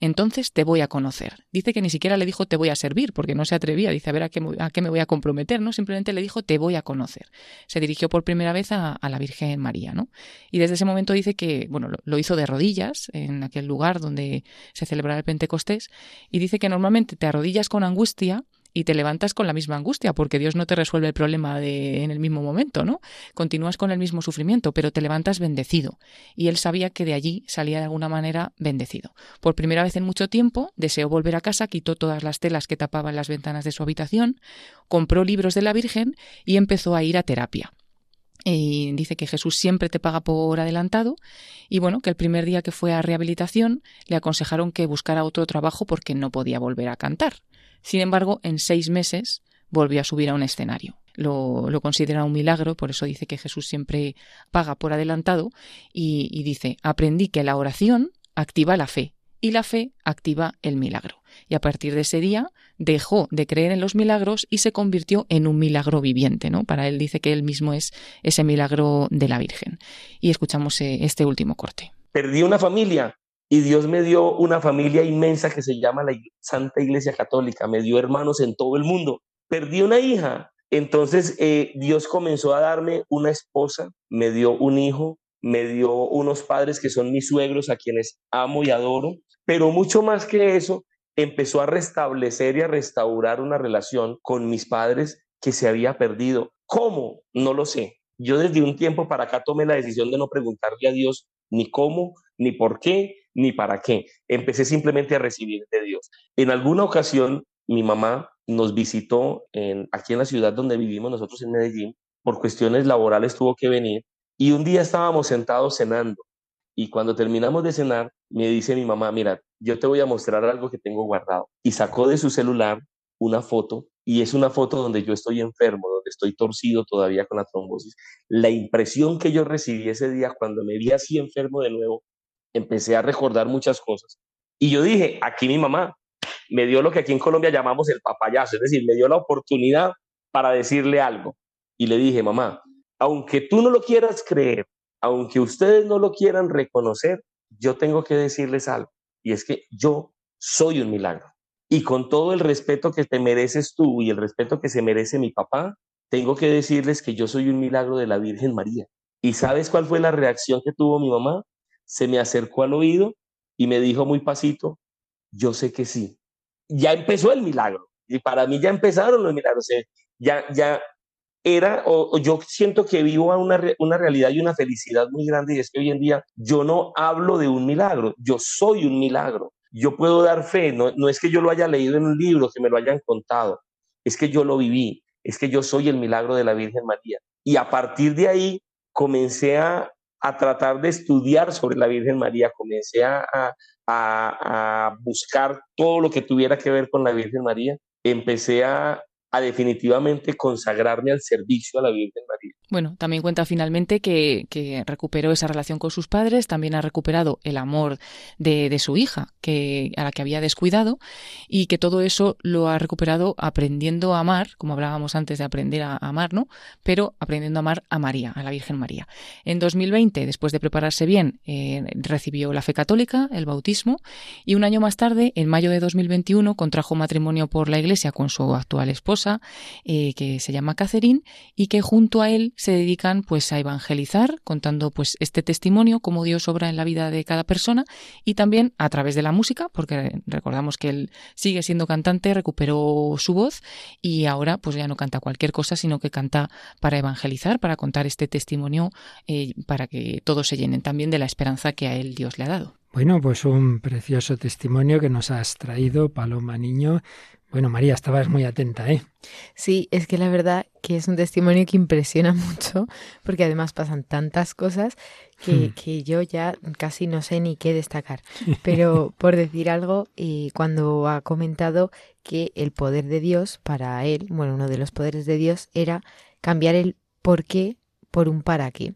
entonces te voy a conocer. Dice que ni siquiera le dijo te voy a servir, porque no se atrevía, dice a ver a qué, a qué me voy a comprometer, ¿no? Simplemente le dijo te voy a conocer. Se dirigió por primera vez a, la Virgen María, ¿no? Y desde ese momento dice que, bueno, lo, lo, hizo de rodillas en aquel lugar donde se celebraba el Pentecostés, y dice que normalmente te arrodillas con angustia y te levantas con la misma angustia, porque Dios no te resuelve el problema en el mismo momento, ¿no? Continúas con el mismo sufrimiento, pero te levantas bendecido. Y él sabía que de allí salía de alguna manera bendecido. Por primera vez en mucho tiempo, deseó volver a casa, quitó todas las telas que tapaban las ventanas de su habitación, compró libros de la Virgen y empezó a ir a terapia. Y dice que Jesús siempre te paga por adelantado y bueno, que el primer día que fue a rehabilitación le aconsejaron que buscara otro trabajo porque no podía volver a cantar. Sin embargo, en seis meses volvió a subir a un escenario. Lo, lo, considera un milagro, por eso dice que Jesús siempre paga por adelantado y, y dice, aprendí que la oración activa la fe y la fe activa el milagro. Y a partir de ese día dejó de creer en los milagros y se convirtió en un milagro viviente, ¿no? Para él dice que él mismo es ese milagro de la Virgen. Y escuchamos eh, este último corte. Perdí una familia, y Dios me dio una familia inmensa que se llama la Santa Iglesia Católica, me dio hermanos en todo el mundo. Perdí una hija, entonces eh, Dios comenzó a darme una esposa, me dio un hijo, me dio unos padres que son mis suegros a quienes amo y adoro, pero mucho más que eso, empezó a restablecer y a restaurar una relación con mis padres que se había perdido. ¿Cómo? No lo sé. Yo desde un tiempo para acá tomé la decisión de no preguntarle a Dios ni cómo, ni por qué, ni para qué. Empecé simplemente a recibir de Dios. En alguna ocasión, mi mamá nos visitó en, aquí en la ciudad donde vivimos nosotros en Medellín. Por cuestiones laborales tuvo que venir. Y un día estábamos sentados cenando. Y cuando terminamos de cenar, me dice mi mamá, mira, yo te voy a mostrar algo que tengo guardado. Y sacó de su celular una foto y es una foto donde yo estoy enfermo, donde estoy torcido todavía con la trombosis. La impresión que yo recibí ese día cuando me vi así enfermo de nuevo empecé a recordar muchas cosas. Y yo dije, aquí mi mamá me dio lo que aquí en Colombia llamamos el papayazo, es decir, me dio la oportunidad para decirle algo. Y le dije, mamá, aunque tú no lo quieras creer, aunque ustedes no lo quieran reconocer, yo tengo que decirles algo. Y es que yo soy un milagro. Y con todo el respeto que te mereces tú y el respeto que se merece mi papá, tengo que decirles que yo soy un milagro de la Virgen María. ¿Y sabes cuál fue la reacción que tuvo mi mamá? Se me acercó al oído y me dijo muy pasito, yo sé que sí. Ya empezó el milagro. Y para mí ya empezaron los milagros. ya, ya era, o, yo siento que vivo una, una realidad y una felicidad muy grande y es que hoy en día yo no hablo de un milagro, yo soy un milagro. Yo puedo dar fe, no, no es que yo lo haya leído en un libro, que me lo hayan contado, es que yo lo viví, es que yo soy el milagro de la Virgen María. Y a partir de ahí comencé a, a tratar de estudiar sobre la Virgen María, comencé a, a, a, buscar todo lo que tuviera que ver con la Virgen María, empecé a, a definitivamente consagrarme al servicio a la Virgen María. Bueno, también cuenta finalmente que, recuperó esa relación con sus padres, también ha recuperado el amor de, de, su hija, que, a la que había descuidado, y que todo eso lo ha recuperado aprendiendo a amar, como hablábamos antes de aprender a amar, ¿no? Pero aprendiendo a amar a María, a la Virgen María. En 2020, después de prepararse bien, eh, recibió la fe católica, el bautismo, y un año más tarde, en mayo de 2021, contrajo matrimonio por la Iglesia con su actual esposo, eh, que se llama Catherine, y que junto a él se dedican pues a evangelizar, contando pues este testimonio, cómo Dios obra en la vida de cada persona, y también a través de la música, porque recordamos que él sigue siendo cantante, recuperó su voz, y ahora pues ya no canta cualquier cosa, sino que canta para evangelizar, para contar este testimonio, eh, para que todos se llenen también de la esperanza que a él Dios le ha dado. Bueno, pues un precioso testimonio que nos has traído, Paloma Niño. Bueno, María, estabas muy atenta, ¿eh? Sí, es que la verdad que es un testimonio que impresiona [laughs] mucho, porque además pasan tantas cosas que, hmm. que yo ya casi no sé ni qué destacar. Pero [laughs] por decir algo, y cuando ha comentado que el poder de Dios para él, bueno, uno de los poderes de Dios era cambiar el por qué por un para qué.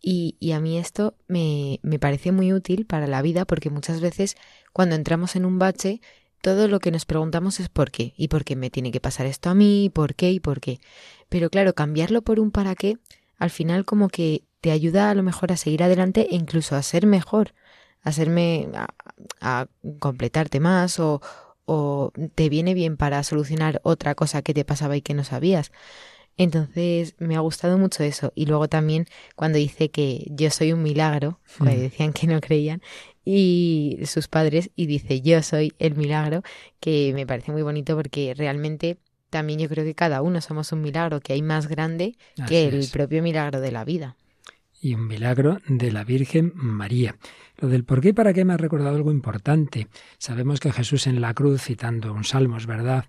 Y, y, a mí esto me, me parece muy útil para la vida porque muchas veces cuando entramos en un bache todo lo que nos preguntamos es por qué y por qué me tiene que pasar esto a mí, por qué y por qué. Pero claro, cambiarlo por un para qué, al final como que te ayuda a lo mejor a seguir adelante e incluso a ser mejor, a serme, a, a completarte más o, o te viene bien para solucionar otra cosa que te pasaba y que no sabías. Entonces me ha gustado mucho eso. Y luego también cuando dice que yo soy un milagro, [laughs] cuando decían que no creían, y sus padres, y dice yo soy el milagro, que me parece muy bonito porque realmente también yo creo que cada uno somos un milagro que hay más grande que el propio milagro de la vida. Y un milagro de la Virgen María. Lo del por qué y para qué me ha recordado algo importante. Sabemos que Jesús en la cruz, citando un salmo, es verdad,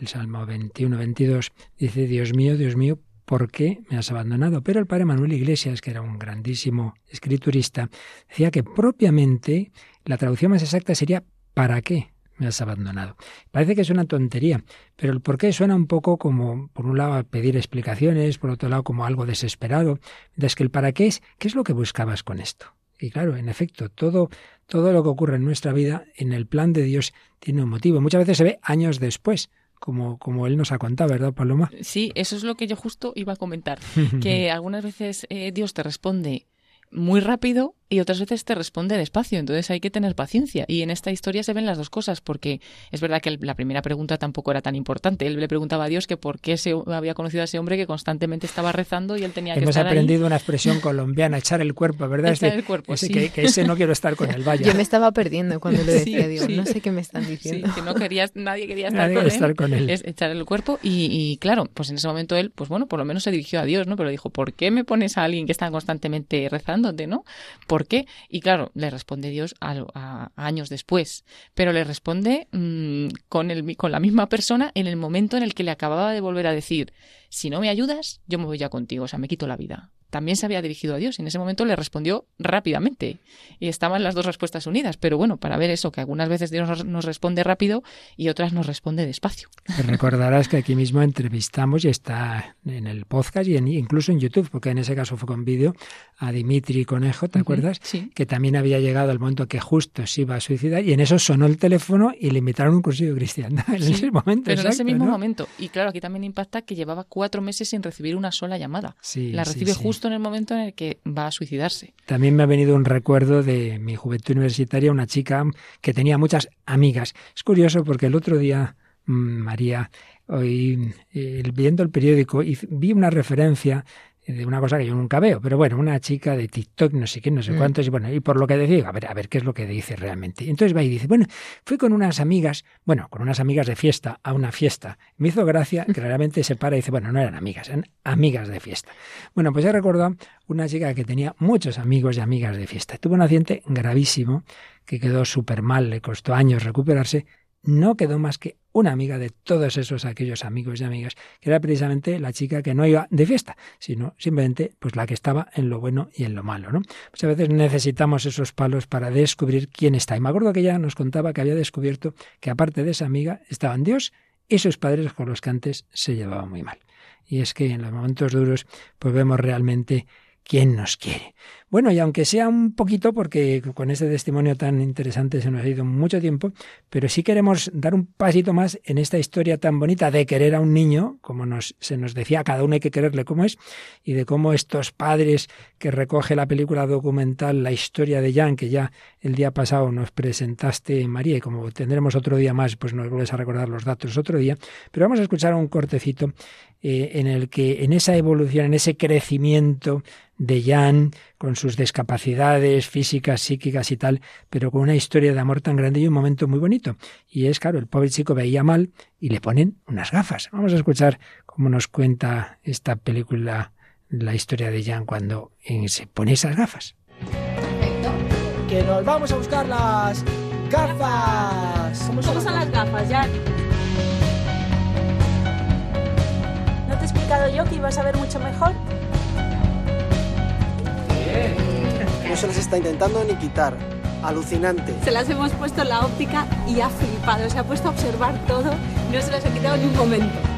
el Salmo 21-22, dice, Dios mío, Dios mío, ¿por qué me has abandonado? Pero el padre Manuel Iglesias, que era un grandísimo escriturista, decía que propiamente la traducción más exacta sería ¿para qué me has abandonado? Parece que es una tontería, pero el por qué suena un poco como, por un lado, pedir explicaciones, por otro lado, como algo desesperado, mientras que el para qué es, ¿qué es lo que buscabas con esto? Y claro, en efecto, todo, todo lo que ocurre en nuestra vida, en el plan de Dios, tiene un motivo. Muchas veces se ve años después como, como él nos ha contado, ¿verdad, Paloma? Sí, eso es lo que yo justo iba a comentar, [laughs] que algunas veces eh, Dios te responde muy rápido y otras veces te responde despacio, entonces hay que tener paciencia. Y en esta historia se ven las dos cosas, porque es verdad que la primera pregunta tampoco era tan importante. Él le preguntaba a Dios que por qué se había conocido a ese hombre que constantemente estaba rezando y él tenía que Hemos estar aprendido una expresión colombiana, echar el cuerpo, ¿verdad? Echar el cuerpo, ese, que, ese no quiero estar con él, vaya. Yo me estaba perdiendo cuando lo [laughs] decía, digo, no sé qué me están diciendo. Sí, que no querías, nadie quería estar, con, estar él, con, él, Es echar el cuerpo y, y, claro, pues en ese momento él, pues bueno, por lo menos se dirigió a Dios, ¿no? Pero dijo, ¿por qué me pones a alguien que está constantemente rezándote, ¿no? ¿Por qué? Y claro, le responde Dios años después, pero le responde mm, con la misma persona en el momento en el que le acababa de volver a decir, si no me ayudas, yo me voy ya contigo, o sea, me quito la vida también se había dirigido a Dios y en ese momento le respondió rápidamente. Y estaban las dos respuestas unidas. Pero bueno, para ver eso, que algunas veces Dios nos responde rápido y otras nos responde despacio. Recordarás que aquí mismo entrevistamos y está en el podcast y incluso en YouTube, porque en ese caso fue con vídeo, a Dimitri Conejo, ¿te acuerdas? Sí. Que también había llegado al momento que justo se iba a suicidar y en eso sonó el teléfono y le invitaron un cursillo cristiano. [laughs] En ese momento. Pero en ese mismo momento. Y claro, aquí también impacta que llevaba cuatro meses sin recibir una sola llamada. Sí, la recibe sí, justo en el momento en el que va a suicidarse. También me ha venido un recuerdo de mi juventud universitaria, una chica que tenía muchas amigas. Es curioso porque el otro día, mm, María, hoy eh, viendo el periódico, vi una referencia de una cosa que yo nunca veo, pero bueno, una chica de TikTok, no sé qué, no sé mm. cuántos, y bueno, y por lo que decía, a ver, a ver qué es lo que dice realmente. Y entonces va y dice, bueno, fui con unas amigas, bueno, con unas amigas de fiesta a una fiesta. Me hizo gracia que realmente se para y dice, bueno, no eran amigas, eran amigas de fiesta. Bueno, pues he recordado una chica que tenía muchos amigos y amigas de fiesta. Tuvo un accidente gravísimo que quedó súper mal, le costó años recuperarse, no quedó más que una amiga de todos esos aquellos amigos y amigas, que era precisamente la chica que no iba de fiesta, sino simplemente pues la que estaba en lo bueno y en lo malo, ¿no? Pues a veces necesitamos esos palos para descubrir quién está. Y me acuerdo que ella nos contaba que había descubierto que aparte de esa amiga estaban Dios y sus padres con los que antes se llevaba muy mal. Y es que en los momentos duros pues vemos realmente quién nos quiere. Bueno, y aunque sea un poquito, porque con este testimonio tan interesante se nos ha ido mucho tiempo, pero sí queremos dar un pasito más en esta historia tan bonita de querer a un niño, como nos, se nos decía, cada uno hay que quererle como es, y de cómo estos padres que recoge la película documental La historia de Jan, que ya el día pasado nos presentaste, María, y como tendremos otro día más, pues nos vuelves a recordar los datos otro día, pero vamos a escuchar un cortecito eh, en el que en esa evolución, en ese crecimiento de Jan, con sus discapacidades físicas, psíquicas y tal, pero con una historia de amor tan grande y un momento muy bonito. Y es, claro, el pobre chico veía mal y le ponen unas gafas. Vamos a escuchar cómo nos cuenta esta película la historia de Jan cuando eh, se pone esas gafas. Que nos vamos a buscar las gafas. ¿Cómo son las gafas, Jan? yo que ibas a ver mucho mejor? No se las está intentando ni quitar. Alucinante. Se las hemos puesto en la óptica y ha flipado. Se ha puesto a observar todo. No se las ha quitado ni un momento.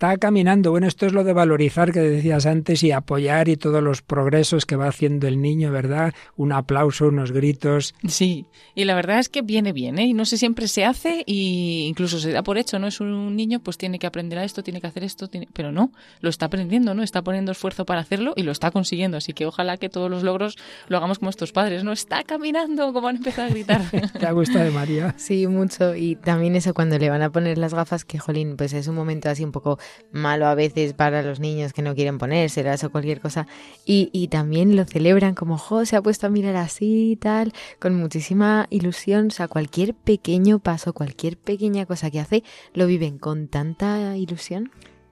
está caminando. Bueno, esto es lo de valorizar que decías antes y apoyar y todos los progresos que va haciendo el niño, ¿verdad? Un aplauso, unos gritos. Sí, y la verdad es que viene bien, ¿eh? Y no sé, siempre se hace y incluso se da por hecho, ¿no? Es un niño, pues tiene que aprender a esto, tiene que hacer esto, pero no, lo está aprendiendo, ¿no? Está poniendo esfuerzo para hacerlo y lo está consiguiendo. Así que ojalá que todos los logros lo hagamos como estos padres, ¿no? Está caminando, como han empezado a gritar. [laughs] ¿Te gusta de María? Sí, mucho. Y también eso cuando le van a poner las gafas, que jolín, pues es un momento así un poco malo a veces para los niños que no quieren ponérselas o cualquier cosa. Y, y también lo celebran como, jo, se ha puesto a mirar así y tal, con muchísima ilusión. O sea, cualquier pequeño paso, cualquier pequeña cosa que hace, lo viven con tanta ilusión.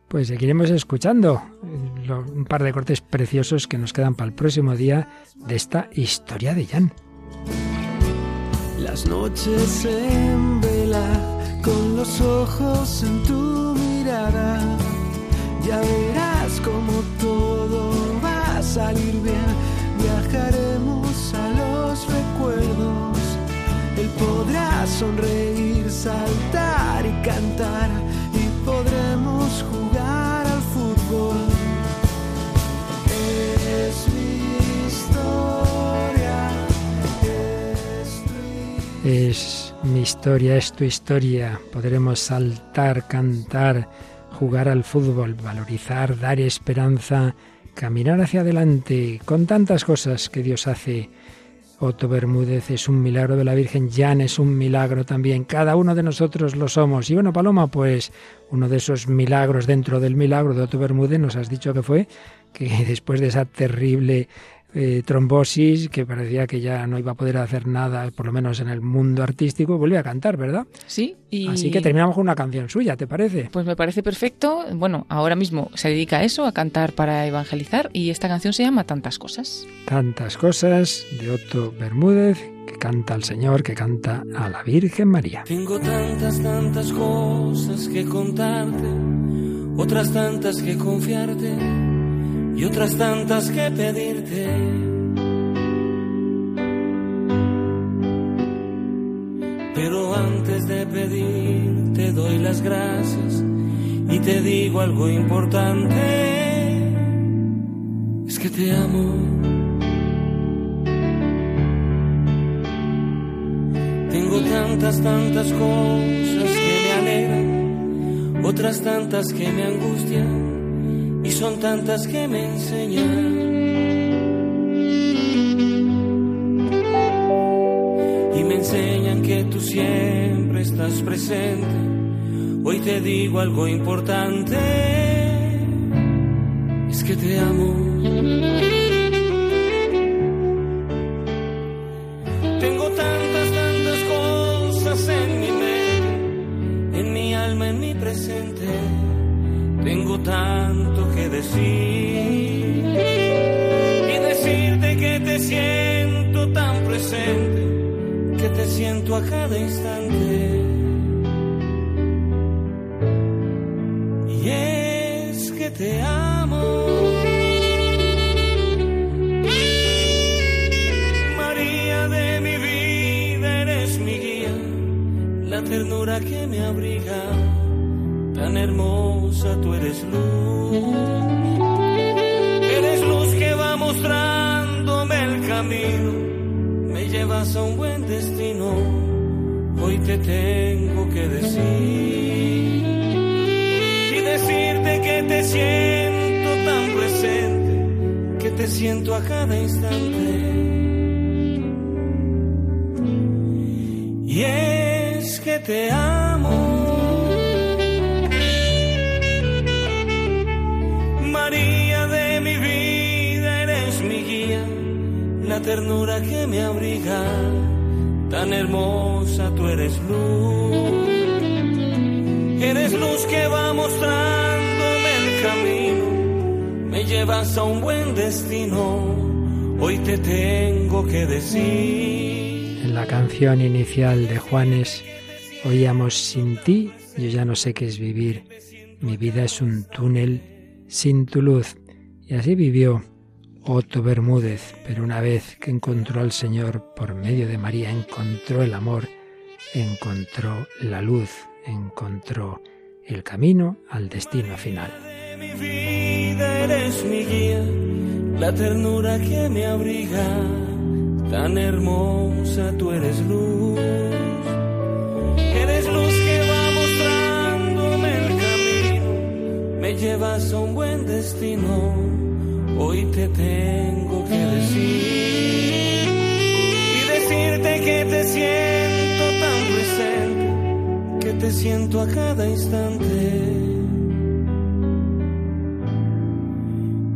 Pues seguiremos escuchando eh, un par de cortes preciosos que nos quedan para el próximo día de esta historia de Jan. Las noches en vela con los ojos en tu Ya verás como todo va a salir bien. Viajaremos a los recuerdos. Él podrá sonreír, saltar y cantar. Y podremos jugar al fútbol. Es mi historia. Es, es historia es tu historia. Podremos saltar, cantar, jugar al fútbol, valorizar, dar esperanza, caminar hacia adelante, con tantas cosas que Dios hace. Otto Bermúdez es un milagro de la Virgen, Jan es un milagro también, cada uno de nosotros lo somos. Y bueno, Paloma, pues uno de esos milagros dentro del milagro de Otto Bermúdez nos has dicho que fue que [laughs] después de esa terrible eh, trombosis, que parecía que ya no iba a poder hacer nada, por lo menos en el mundo artístico, vuelve a cantar, ¿verdad? Sí. Y... Así que terminamos con una canción suya, ¿te parece? Pues me parece perfecto. Bueno, ahora mismo se dedica a eso, a cantar para evangelizar, y esta canción se llama Tantas Cosas. Tantas Cosas, de Otto Bermúdez, que canta al Señor, que canta a la Virgen María. Tengo tantas, tantas cosas que contarte, otras tantas que confiarte y otras tantas que pedirte. Pero antes de pedir te doy las gracias y te digo algo importante. Es que te amo. Tengo tantas, tantas cosas que me alegran, otras tantas que me angustian y son tantas que me enseñan. Y me enseñan que tú siempre estás presente. Hoy te digo algo importante, es que te amo. Tengo tantas, tantas cosas en mi mente, en mi alma, en mi presente. Y decirte que te siento tan presente, que te siento a cada instante. Y te amo. María de mi vida, eres mi guía, la ternura que me abriga, tan hermosa tú eres luz. Inicial de Juanes oíamos sin ti, yo ya no sé qué es vivir, mi vida es un túnel sin tu luz. Y así vivió Otto Bermúdez, pero una vez que encontró al Señor por medio de María, encontró el amor, encontró la luz, encontró el camino al destino final. Mi vida mi guía, la ternura que me abriga, tan hermosa tú eres luz. Eres luz que va mostrándome el camino, me llevas a un buen destino, hoy te tengo que decir y decirte que te siento tan presente, que te siento a cada instante.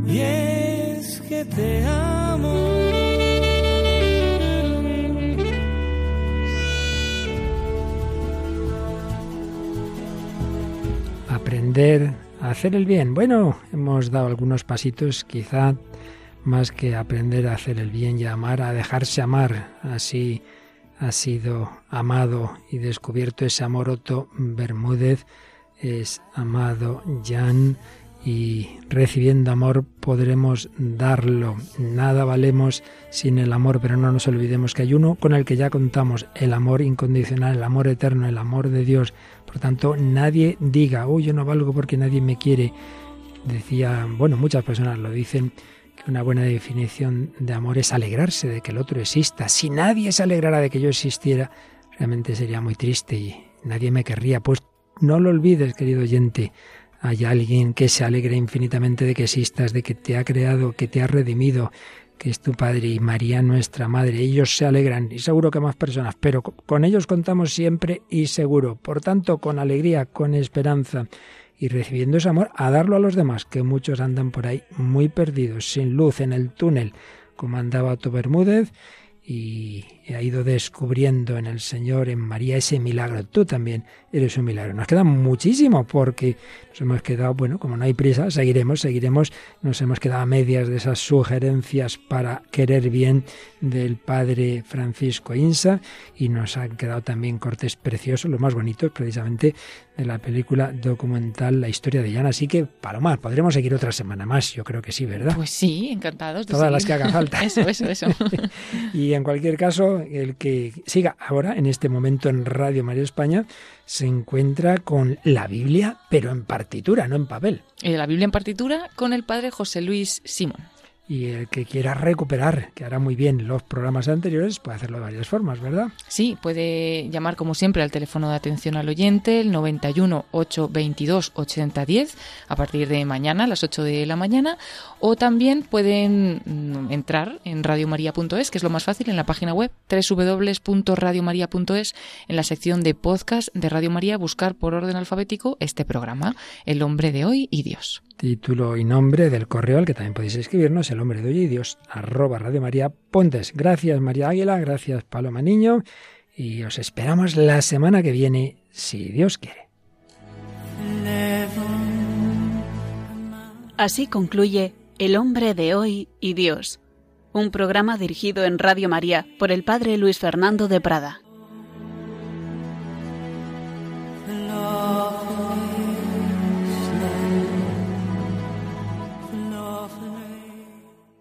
Y es que te amo. Aprender a hacer el bien. Bueno, hemos dado algunos pasitos, quizá más que aprender a hacer el bien y a amar, a dejarse amar. Así ha sido amado y descubierto ese amor Otto Bermúdez, es amado Jan y recibiendo amor podremos darlo. Nada valemos sin el amor, pero no nos olvidemos que hay uno con el que ya contamos, el amor incondicional, el amor eterno, el amor de Dios. Por tanto, nadie diga, uy, yo no valgo porque nadie me quiere. Decía, bueno, muchas personas lo dicen, que una buena definición de amor es alegrarse de que el otro exista. Si nadie se alegrara de que yo existiera, realmente sería muy triste y nadie me querría. Pues no lo olvides, querido oyente. Hay alguien que se alegre infinitamente de que existas, de que te ha creado, que te ha redimido, que es tu Padre y María nuestra Madre. Ellos se alegran y seguro que más personas, pero con ellos contamos siempre y seguro. Por tanto, con alegría, con esperanza y recibiendo ese amor, a darlo a los demás, que muchos andan por ahí muy perdidos, sin luz, en el túnel, como andaba Otto Bermúdez y ha ido descubriendo en el Señor, en María, ese milagro. Tú también eres un milagro. Nos queda muchísimo porque nos hemos quedado, bueno, como no hay prisa, seguiremos, seguiremos. Nos hemos quedado a medias de esas sugerencias para querer bien del Padre Francisco Insa y nos han quedado también cortes preciosos, los más bonitos precisamente de la película documental La historia de Jan. Así que, Palomar, podremos seguir otra semana más, yo creo que sí, ¿verdad? Pues sí, encantados. De Todas seguir. las que haga falta. [laughs] eso, eso, eso. [laughs] y en cualquier caso, el que siga ahora, en este momento en Radio María España, se encuentra con la Biblia, pero en partitura, no en papel. Eh, la Biblia en partitura con el padre José Luis Simón. Y el que quiera recuperar, que hará muy bien los programas anteriores, puede hacerlo de varias formas, ¿verdad? Sí, puede llamar como siempre al teléfono de atención al oyente, el 91 822 8010, a partir de mañana a las 8 de la mañana, o también pueden mm, entrar en radiomaria.es, que es lo más fácil, en la página web www.radiomaria.es, en la sección de podcast de Radio María, buscar por orden alfabético este programa, El hombre de hoy y Dios. Título y nombre del correo al que también podéis escribirnos, el hombre de hoy y Dios, arroba Radio María Pontes. Gracias María Águila, gracias Paloma Niño, y os esperamos la semana que viene, si Dios quiere. Así concluye El hombre de hoy y Dios, un programa dirigido en Radio María por el Padre Luis Fernando de Prada.